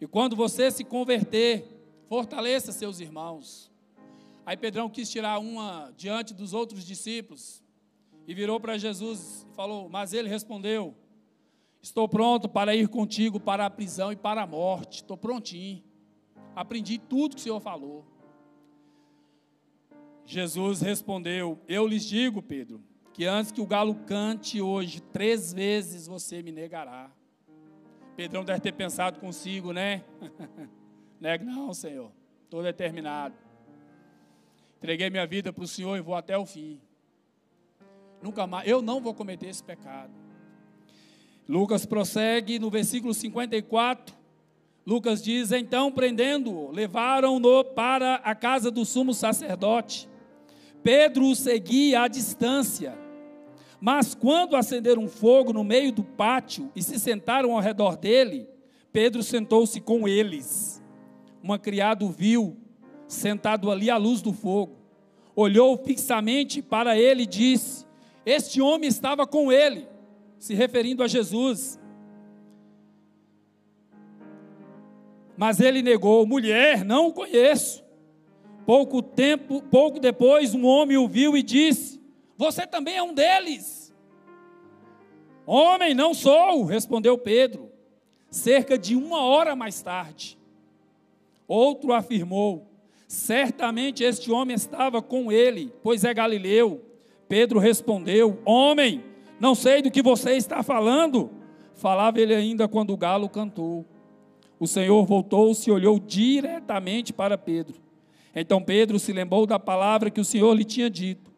E quando você se converter, Fortaleça seus irmãos. Aí Pedrão quis tirar uma diante dos outros discípulos e virou para Jesus e falou: Mas ele respondeu: Estou pronto para ir contigo para a prisão e para a morte. Estou prontinho. Aprendi tudo que o Senhor falou. Jesus respondeu: Eu lhes digo, Pedro, que antes que o galo cante hoje, três vezes você me negará. Pedrão deve ter pensado consigo, né? Negue não, Senhor. Estou determinado. Entreguei minha vida para o Senhor e vou até o fim. Nunca mais, eu não vou cometer esse pecado. Lucas prossegue no versículo 54. Lucas diz: Então, prendendo-o, levaram-no para a casa do sumo sacerdote. Pedro o seguia à distância. Mas quando acenderam um fogo no meio do pátio e se sentaram ao redor dele, Pedro sentou-se com eles uma criada viu, sentado ali à luz do fogo. Olhou fixamente para ele e disse: Este homem estava com ele, se referindo a Jesus. Mas ele negou: Mulher, não o conheço. Pouco tempo, pouco depois, um homem o viu e disse: Você também é um deles. Homem, não sou, respondeu Pedro. Cerca de uma hora mais tarde, Outro afirmou: Certamente este homem estava com ele, pois é galileu. Pedro respondeu: Homem, não sei do que você está falando. Falava ele ainda quando o galo cantou. O Senhor voltou-se e olhou diretamente para Pedro. Então Pedro se lembrou da palavra que o Senhor lhe tinha dito: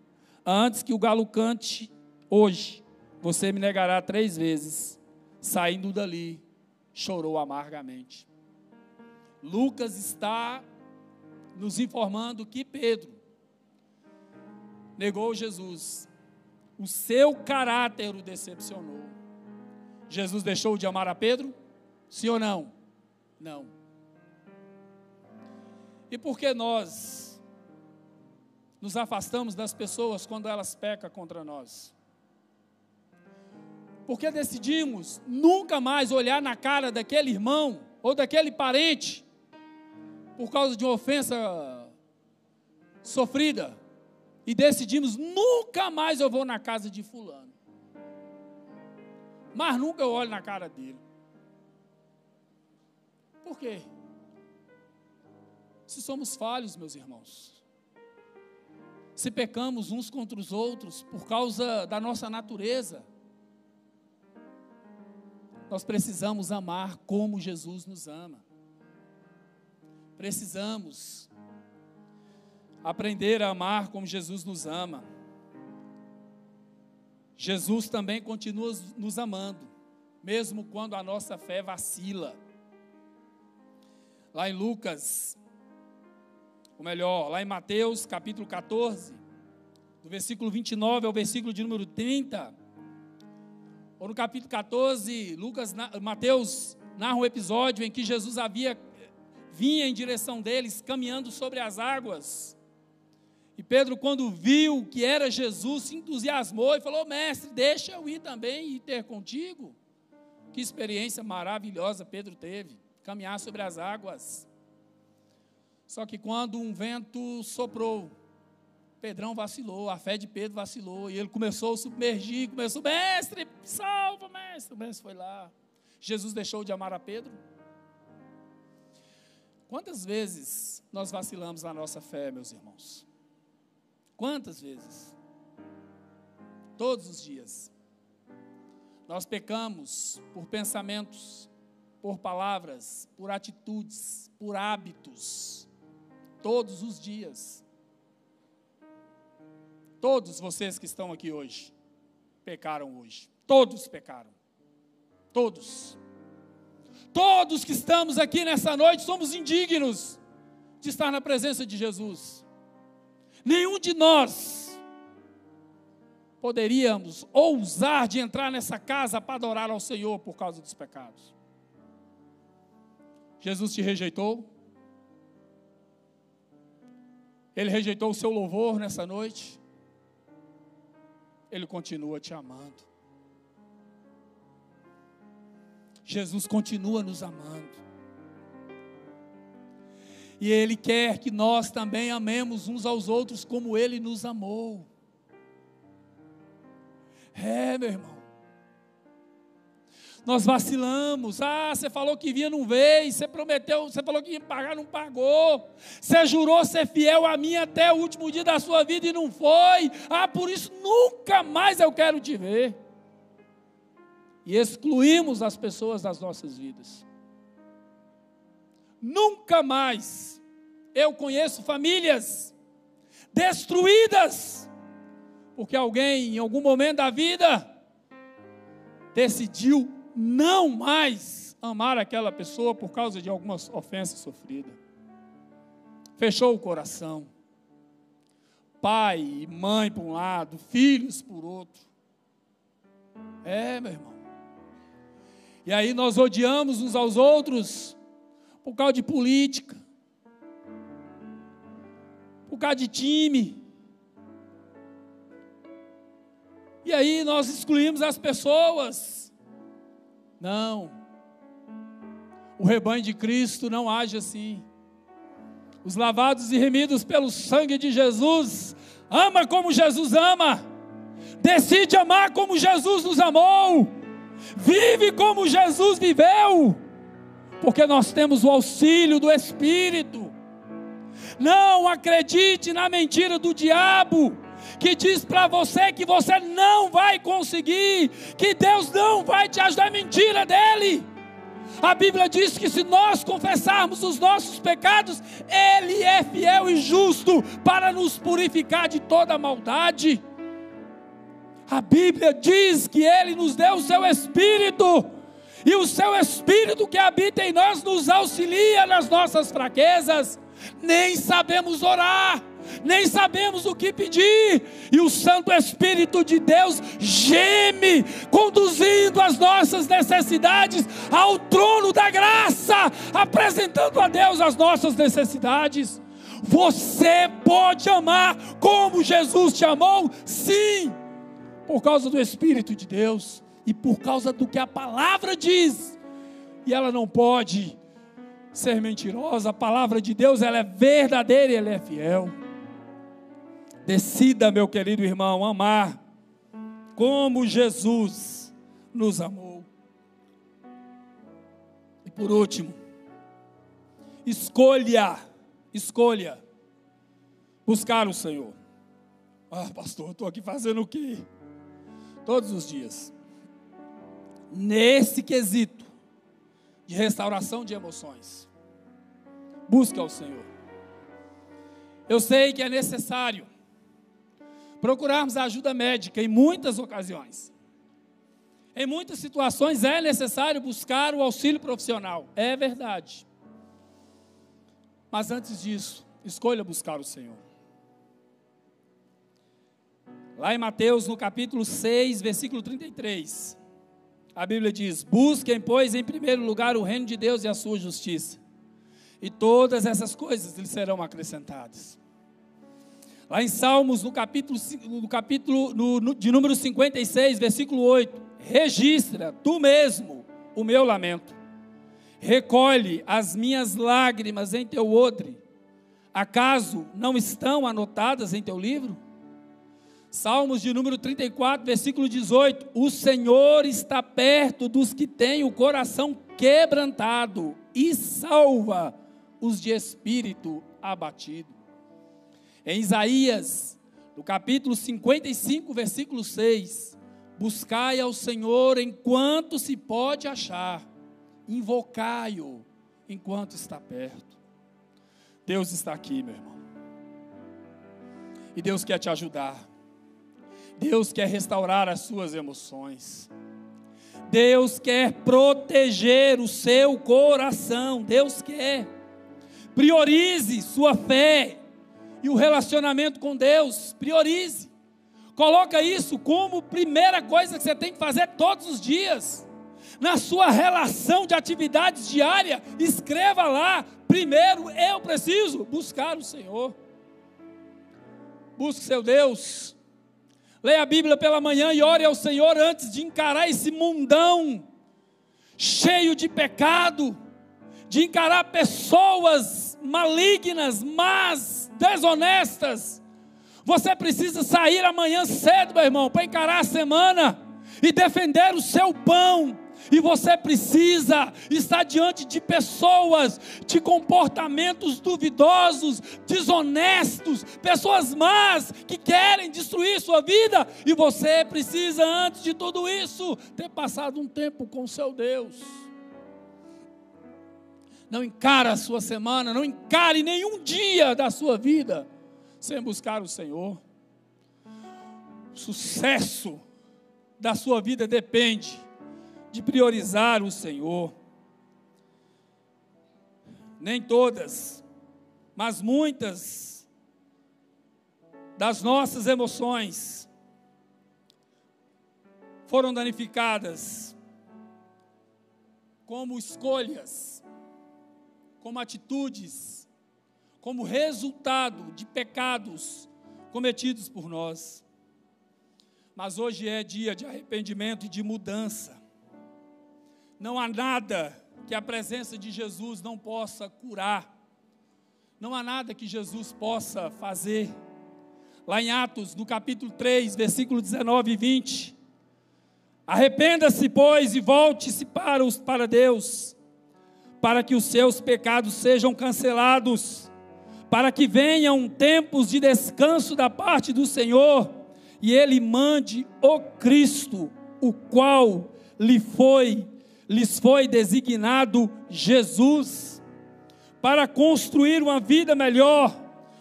Antes que o galo cante, hoje, você me negará três vezes. Saindo dali, chorou amargamente. Lucas está nos informando que Pedro negou Jesus. O seu caráter o decepcionou. Jesus deixou de amar a Pedro? Sim ou não? Não. E por que nós nos afastamos das pessoas quando elas pecam contra nós? Porque decidimos nunca mais olhar na cara daquele irmão ou daquele parente por causa de uma ofensa sofrida e decidimos nunca mais eu vou na casa de fulano. Mas nunca eu olho na cara dele. Por quê? Se somos falhos, meus irmãos. Se pecamos uns contra os outros por causa da nossa natureza. Nós precisamos amar como Jesus nos ama. Precisamos aprender a amar como Jesus nos ama. Jesus também continua nos amando, mesmo quando a nossa fé vacila. Lá em Lucas, ou melhor, lá em Mateus capítulo 14, do versículo 29 ao versículo de número 30, ou no capítulo 14, Lucas, Mateus narra um episódio em que Jesus havia vinha em direção deles, caminhando sobre as águas. E Pedro, quando viu que era Jesus, se entusiasmou e falou: Mestre, deixa eu ir também e ter contigo. Que experiência maravilhosa Pedro teve, caminhar sobre as águas. Só que quando um vento soprou, Pedrão vacilou, a fé de Pedro vacilou, e ele começou a submergir, começou, mestre, salva, mestre. O mestre foi lá. Jesus deixou de amar a Pedro? Quantas vezes nós vacilamos na nossa fé, meus irmãos? Quantas vezes? Todos os dias. Nós pecamos por pensamentos, por palavras, por atitudes, por hábitos. Todos os dias. Todos vocês que estão aqui hoje pecaram hoje. Todos pecaram. Todos. Todos que estamos aqui nessa noite somos indignos de estar na presença de Jesus. Nenhum de nós poderíamos ousar de entrar nessa casa para adorar ao Senhor por causa dos pecados. Jesus te rejeitou. Ele rejeitou o seu louvor nessa noite. Ele continua te amando. Jesus continua nos amando. E Ele quer que nós também amemos uns aos outros como Ele nos amou. É, meu irmão. Nós vacilamos. Ah, você falou que vinha, não veio. Você prometeu, você falou que ia pagar, não pagou. Você jurou ser fiel a mim até o último dia da sua vida e não foi. Ah, por isso nunca mais eu quero te ver. E excluímos as pessoas das nossas vidas. Nunca mais eu conheço famílias destruídas, porque alguém em algum momento da vida decidiu não mais amar aquela pessoa por causa de algumas ofensas sofridas. Fechou o coração. Pai e mãe por um lado, filhos por outro. É, meu irmão. E aí nós odiamos uns aos outros por causa de política, por causa de time. E aí nós excluímos as pessoas. Não. O rebanho de Cristo não age assim. Os lavados e remidos pelo sangue de Jesus, ama como Jesus ama. Decide amar como Jesus nos amou. Vive como Jesus viveu porque nós temos o auxílio do Espírito. Não acredite na mentira do diabo, que diz para você que você não vai conseguir, que Deus não vai te ajudar, é mentira dele. A Bíblia diz que se nós confessarmos os nossos pecados, Ele é fiel e justo para nos purificar de toda maldade. A Bíblia diz que Ele nos deu o seu Espírito e o seu Espírito que habita em nós nos auxilia nas nossas fraquezas. Nem sabemos orar, nem sabemos o que pedir, e o Santo Espírito de Deus geme, conduzindo as nossas necessidades ao trono da graça, apresentando a Deus as nossas necessidades. Você pode amar como Jesus te amou, sim, por causa do Espírito de Deus e por causa do que a palavra diz. E ela não pode ser mentirosa. A palavra de Deus ela é verdadeira e ela é fiel. Decida, meu querido irmão, amar como Jesus nos amou. E por último, escolha, escolha buscar o Senhor. Ah, pastor, estou aqui fazendo o quê? Todos os dias nesse quesito de restauração de emoções. Busque ao Senhor. Eu sei que é necessário procurarmos ajuda médica em muitas ocasiões. Em muitas situações é necessário buscar o auxílio profissional, é verdade. Mas antes disso, escolha buscar o Senhor. Lá em Mateus, no capítulo 6, versículo 33, a Bíblia diz: Busquem, pois, em primeiro lugar o reino de Deus e a sua justiça, e todas essas coisas lhes serão acrescentadas. Lá em Salmos, no capítulo, no capítulo no, no, de número 56, versículo 8: Registra tu mesmo o meu lamento, recolhe as minhas lágrimas em teu odre, acaso não estão anotadas em teu livro? Salmos de número 34, versículo 18: O Senhor está perto dos que têm o coração quebrantado e salva os de espírito abatido. Em Isaías, no capítulo 55, versículo 6: Buscai ao Senhor enquanto se pode achar, invocai-o enquanto está perto. Deus está aqui, meu irmão. E Deus quer te ajudar. Deus quer restaurar as suas emoções. Deus quer proteger o seu coração. Deus quer. Priorize sua fé e o relacionamento com Deus. Priorize. Coloca isso como primeira coisa que você tem que fazer todos os dias. Na sua relação de atividades diária, escreva lá: primeiro eu preciso buscar o Senhor. Busque seu Deus Leia a Bíblia pela manhã e ore ao Senhor antes de encarar esse mundão cheio de pecado, de encarar pessoas malignas, más, desonestas. Você precisa sair amanhã cedo, meu irmão, para encarar a semana e defender o seu pão, e você precisa estar diante de pessoas de comportamentos duvidosos, desonestos, pessoas más que querem destruir sua vida. E você precisa, antes de tudo isso, ter passado um tempo com seu Deus. Não encare a sua semana, não encare nenhum dia da sua vida sem buscar o Senhor. O sucesso da sua vida depende de priorizar o Senhor. Nem todas, mas muitas das nossas emoções foram danificadas como escolhas, como atitudes, como resultado de pecados cometidos por nós. Mas hoje é dia de arrependimento e de mudança. Não há nada que a presença de Jesus não possa curar. Não há nada que Jesus possa fazer. Lá em Atos, no capítulo 3, versículo 19 e 20. Arrependa-se, pois, e volte-se para, os, para Deus, para que os seus pecados sejam cancelados, para que venham tempos de descanso da parte do Senhor, e Ele mande o Cristo, o qual lhe foi lhes foi designado Jesus. Para construir uma vida melhor,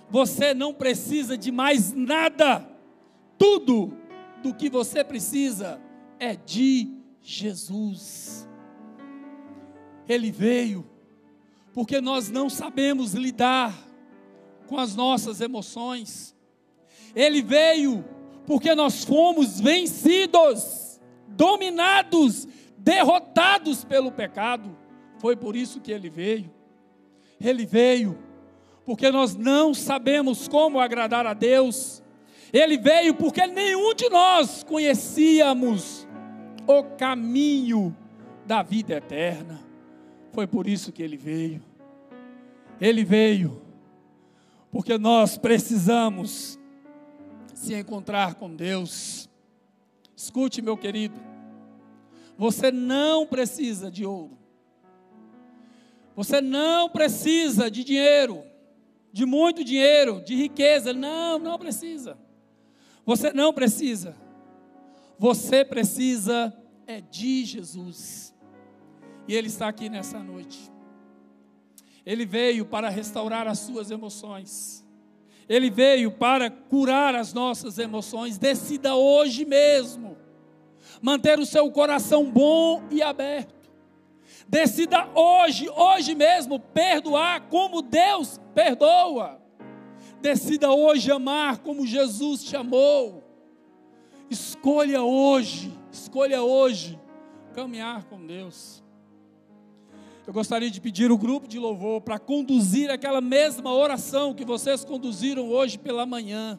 você não precisa de mais nada. Tudo do que você precisa é de Jesus. Ele veio porque nós não sabemos lidar com as nossas emoções. Ele veio porque nós fomos vencidos, dominados derrotados pelo pecado. Foi por isso que ele veio. Ele veio porque nós não sabemos como agradar a Deus. Ele veio porque nenhum de nós conhecíamos o caminho da vida eterna. Foi por isso que ele veio. Ele veio porque nós precisamos se encontrar com Deus. Escute, meu querido. Você não precisa de ouro. Você não precisa de dinheiro, de muito dinheiro, de riqueza. Não, não precisa. Você não precisa. Você precisa é de Jesus. E Ele está aqui nessa noite. Ele veio para restaurar as suas emoções. Ele veio para curar as nossas emoções. Decida hoje mesmo manter o seu coração bom e aberto. Decida hoje, hoje mesmo, perdoar como Deus perdoa. Decida hoje amar como Jesus te amou. Escolha hoje, escolha hoje caminhar com Deus. Eu gostaria de pedir o grupo de louvor para conduzir aquela mesma oração que vocês conduziram hoje pela manhã.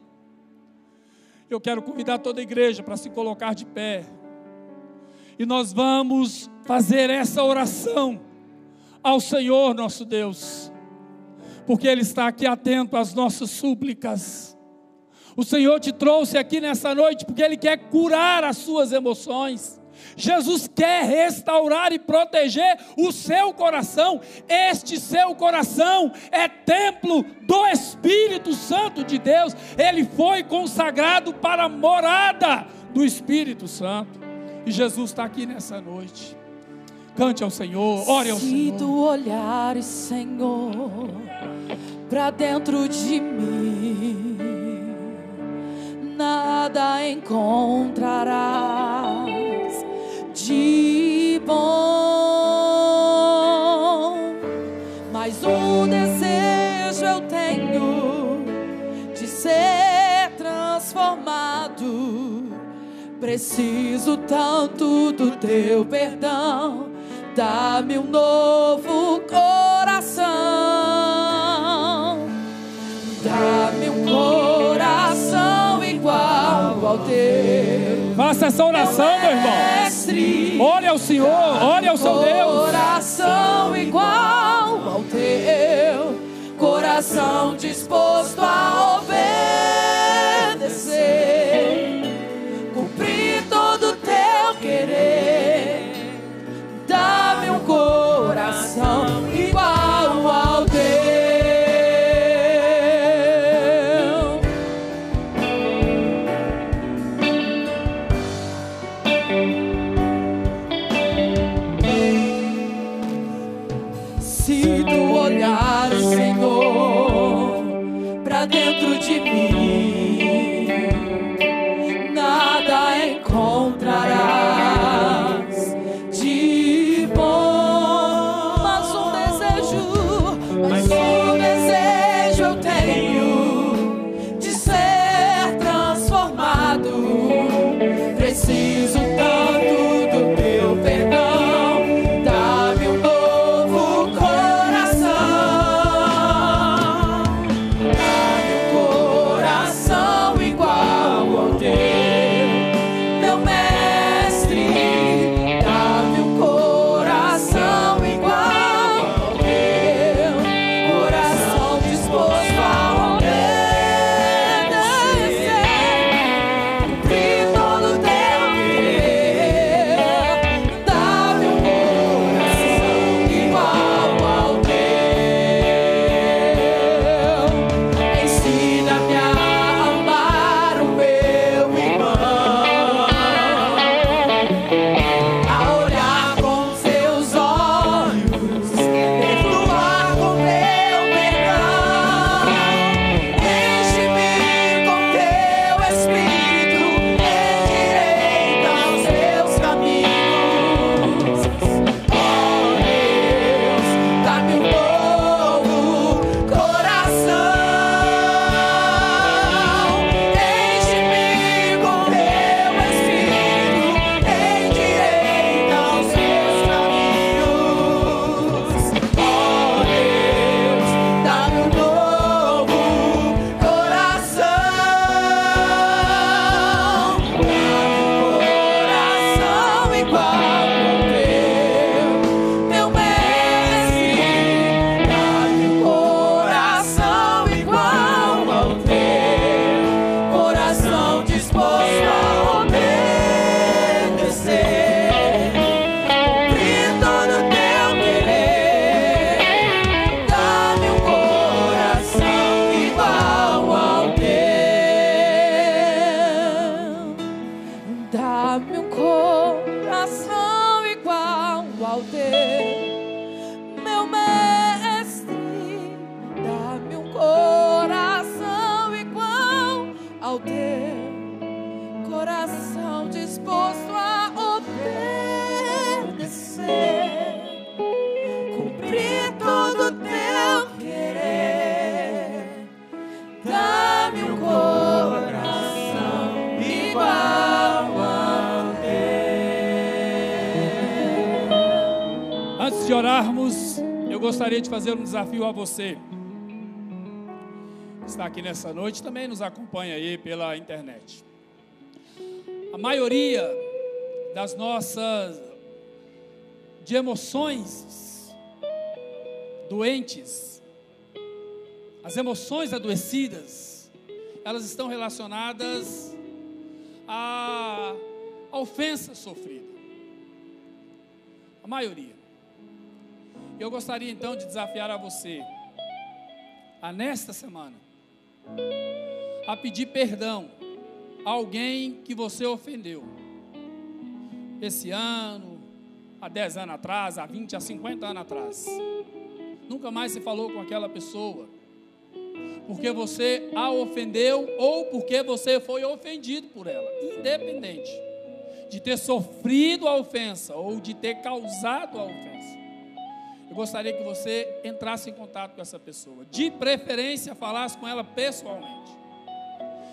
Eu quero convidar toda a igreja para se colocar de pé. E nós vamos fazer essa oração ao Senhor nosso Deus, porque Ele está aqui atento às nossas súplicas. O Senhor te trouxe aqui nessa noite porque Ele quer curar as suas emoções. Jesus quer restaurar e proteger o seu coração. Este seu coração é templo do Espírito Santo de Deus. Ele foi consagrado para a morada do Espírito Santo. E Jesus está aqui nessa noite. Cante ao Senhor, ore ao Senhor. Se tu olhares, Senhor, para dentro de mim, nada encontrarás de bom. Mas um desejo eu tenho de ser transformado Preciso tanto do teu perdão. Dá-me um novo coração. Dá-me um coração igual ao teu. Faça essa oração, meu irmão. Ore ao Senhor, ore ao seu Deus. Coração igual ao teu. Coração disposto a obedecer gostaria de fazer um desafio a você. Está aqui nessa noite, também nos acompanha aí pela internet. A maioria das nossas de emoções doentes, as emoções adoecidas, elas estão relacionadas à, ofensa sofrida. A maioria. Eu gostaria então de desafiar a você, a nesta semana, a pedir perdão a alguém que você ofendeu. Esse ano, há 10 anos atrás, há 20, há 50 anos atrás. Nunca mais se falou com aquela pessoa. Porque você a ofendeu ou porque você foi ofendido por ela, independente de ter sofrido a ofensa ou de ter causado a ofensa. Eu gostaria que você entrasse em contato com essa pessoa, de preferência falasse com ela pessoalmente.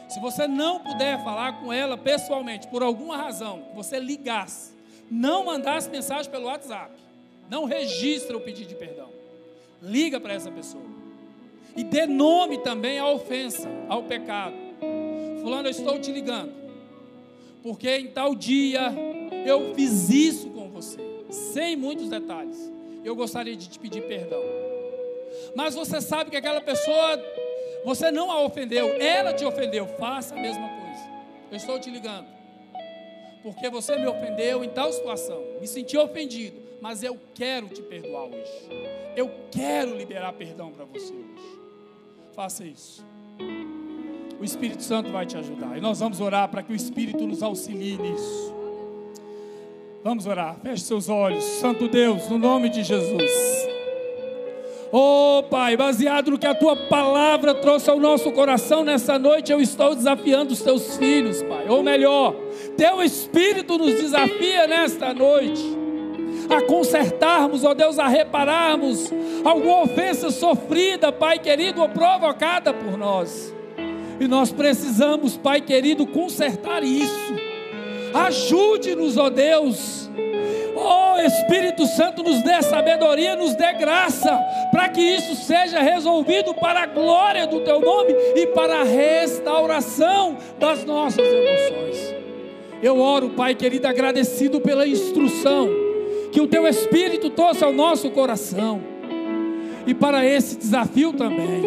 Se você não puder falar com ela pessoalmente, por alguma razão, você ligasse, não mandasse mensagem pelo WhatsApp, não registra o pedido de perdão. Liga para essa pessoa. E dê nome também à ofensa, ao pecado. Fulano, eu estou te ligando. Porque em tal dia eu fiz isso com você, sem muitos detalhes. Eu gostaria de te pedir perdão. Mas você sabe que aquela pessoa você não a ofendeu, ela te ofendeu. Faça a mesma coisa. Eu estou te ligando. Porque você me ofendeu em tal situação. Me senti ofendido. Mas eu quero te perdoar hoje. Eu quero liberar perdão para você hoje. Faça isso. O Espírito Santo vai te ajudar. E nós vamos orar para que o Espírito nos auxilie nisso. Vamos orar. Feche seus olhos. Santo Deus, no nome de Jesus. Oh Pai, baseado no que a tua palavra trouxe ao nosso coração nessa noite, eu estou desafiando os teus filhos, Pai. Ou melhor, teu Espírito nos desafia nesta noite a consertarmos, ó Deus, a repararmos alguma ofensa sofrida, Pai querido, ou provocada por nós. E nós precisamos, Pai querido, consertar isso. Ajude-nos, ó Deus Oh Espírito Santo, nos dê sabedoria, nos dê graça, para que isso seja resolvido para a glória do Teu nome e para a restauração das nossas emoções. Eu oro, Pai querido, agradecido pela instrução que o Teu Espírito trouxe ao nosso coração. E para esse desafio também,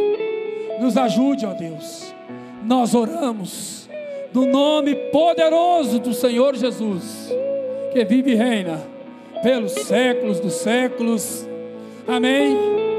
nos ajude, ó Deus. Nós oramos no nome poderoso do Senhor Jesus, que vive e reina pelos séculos dos séculos. Amém.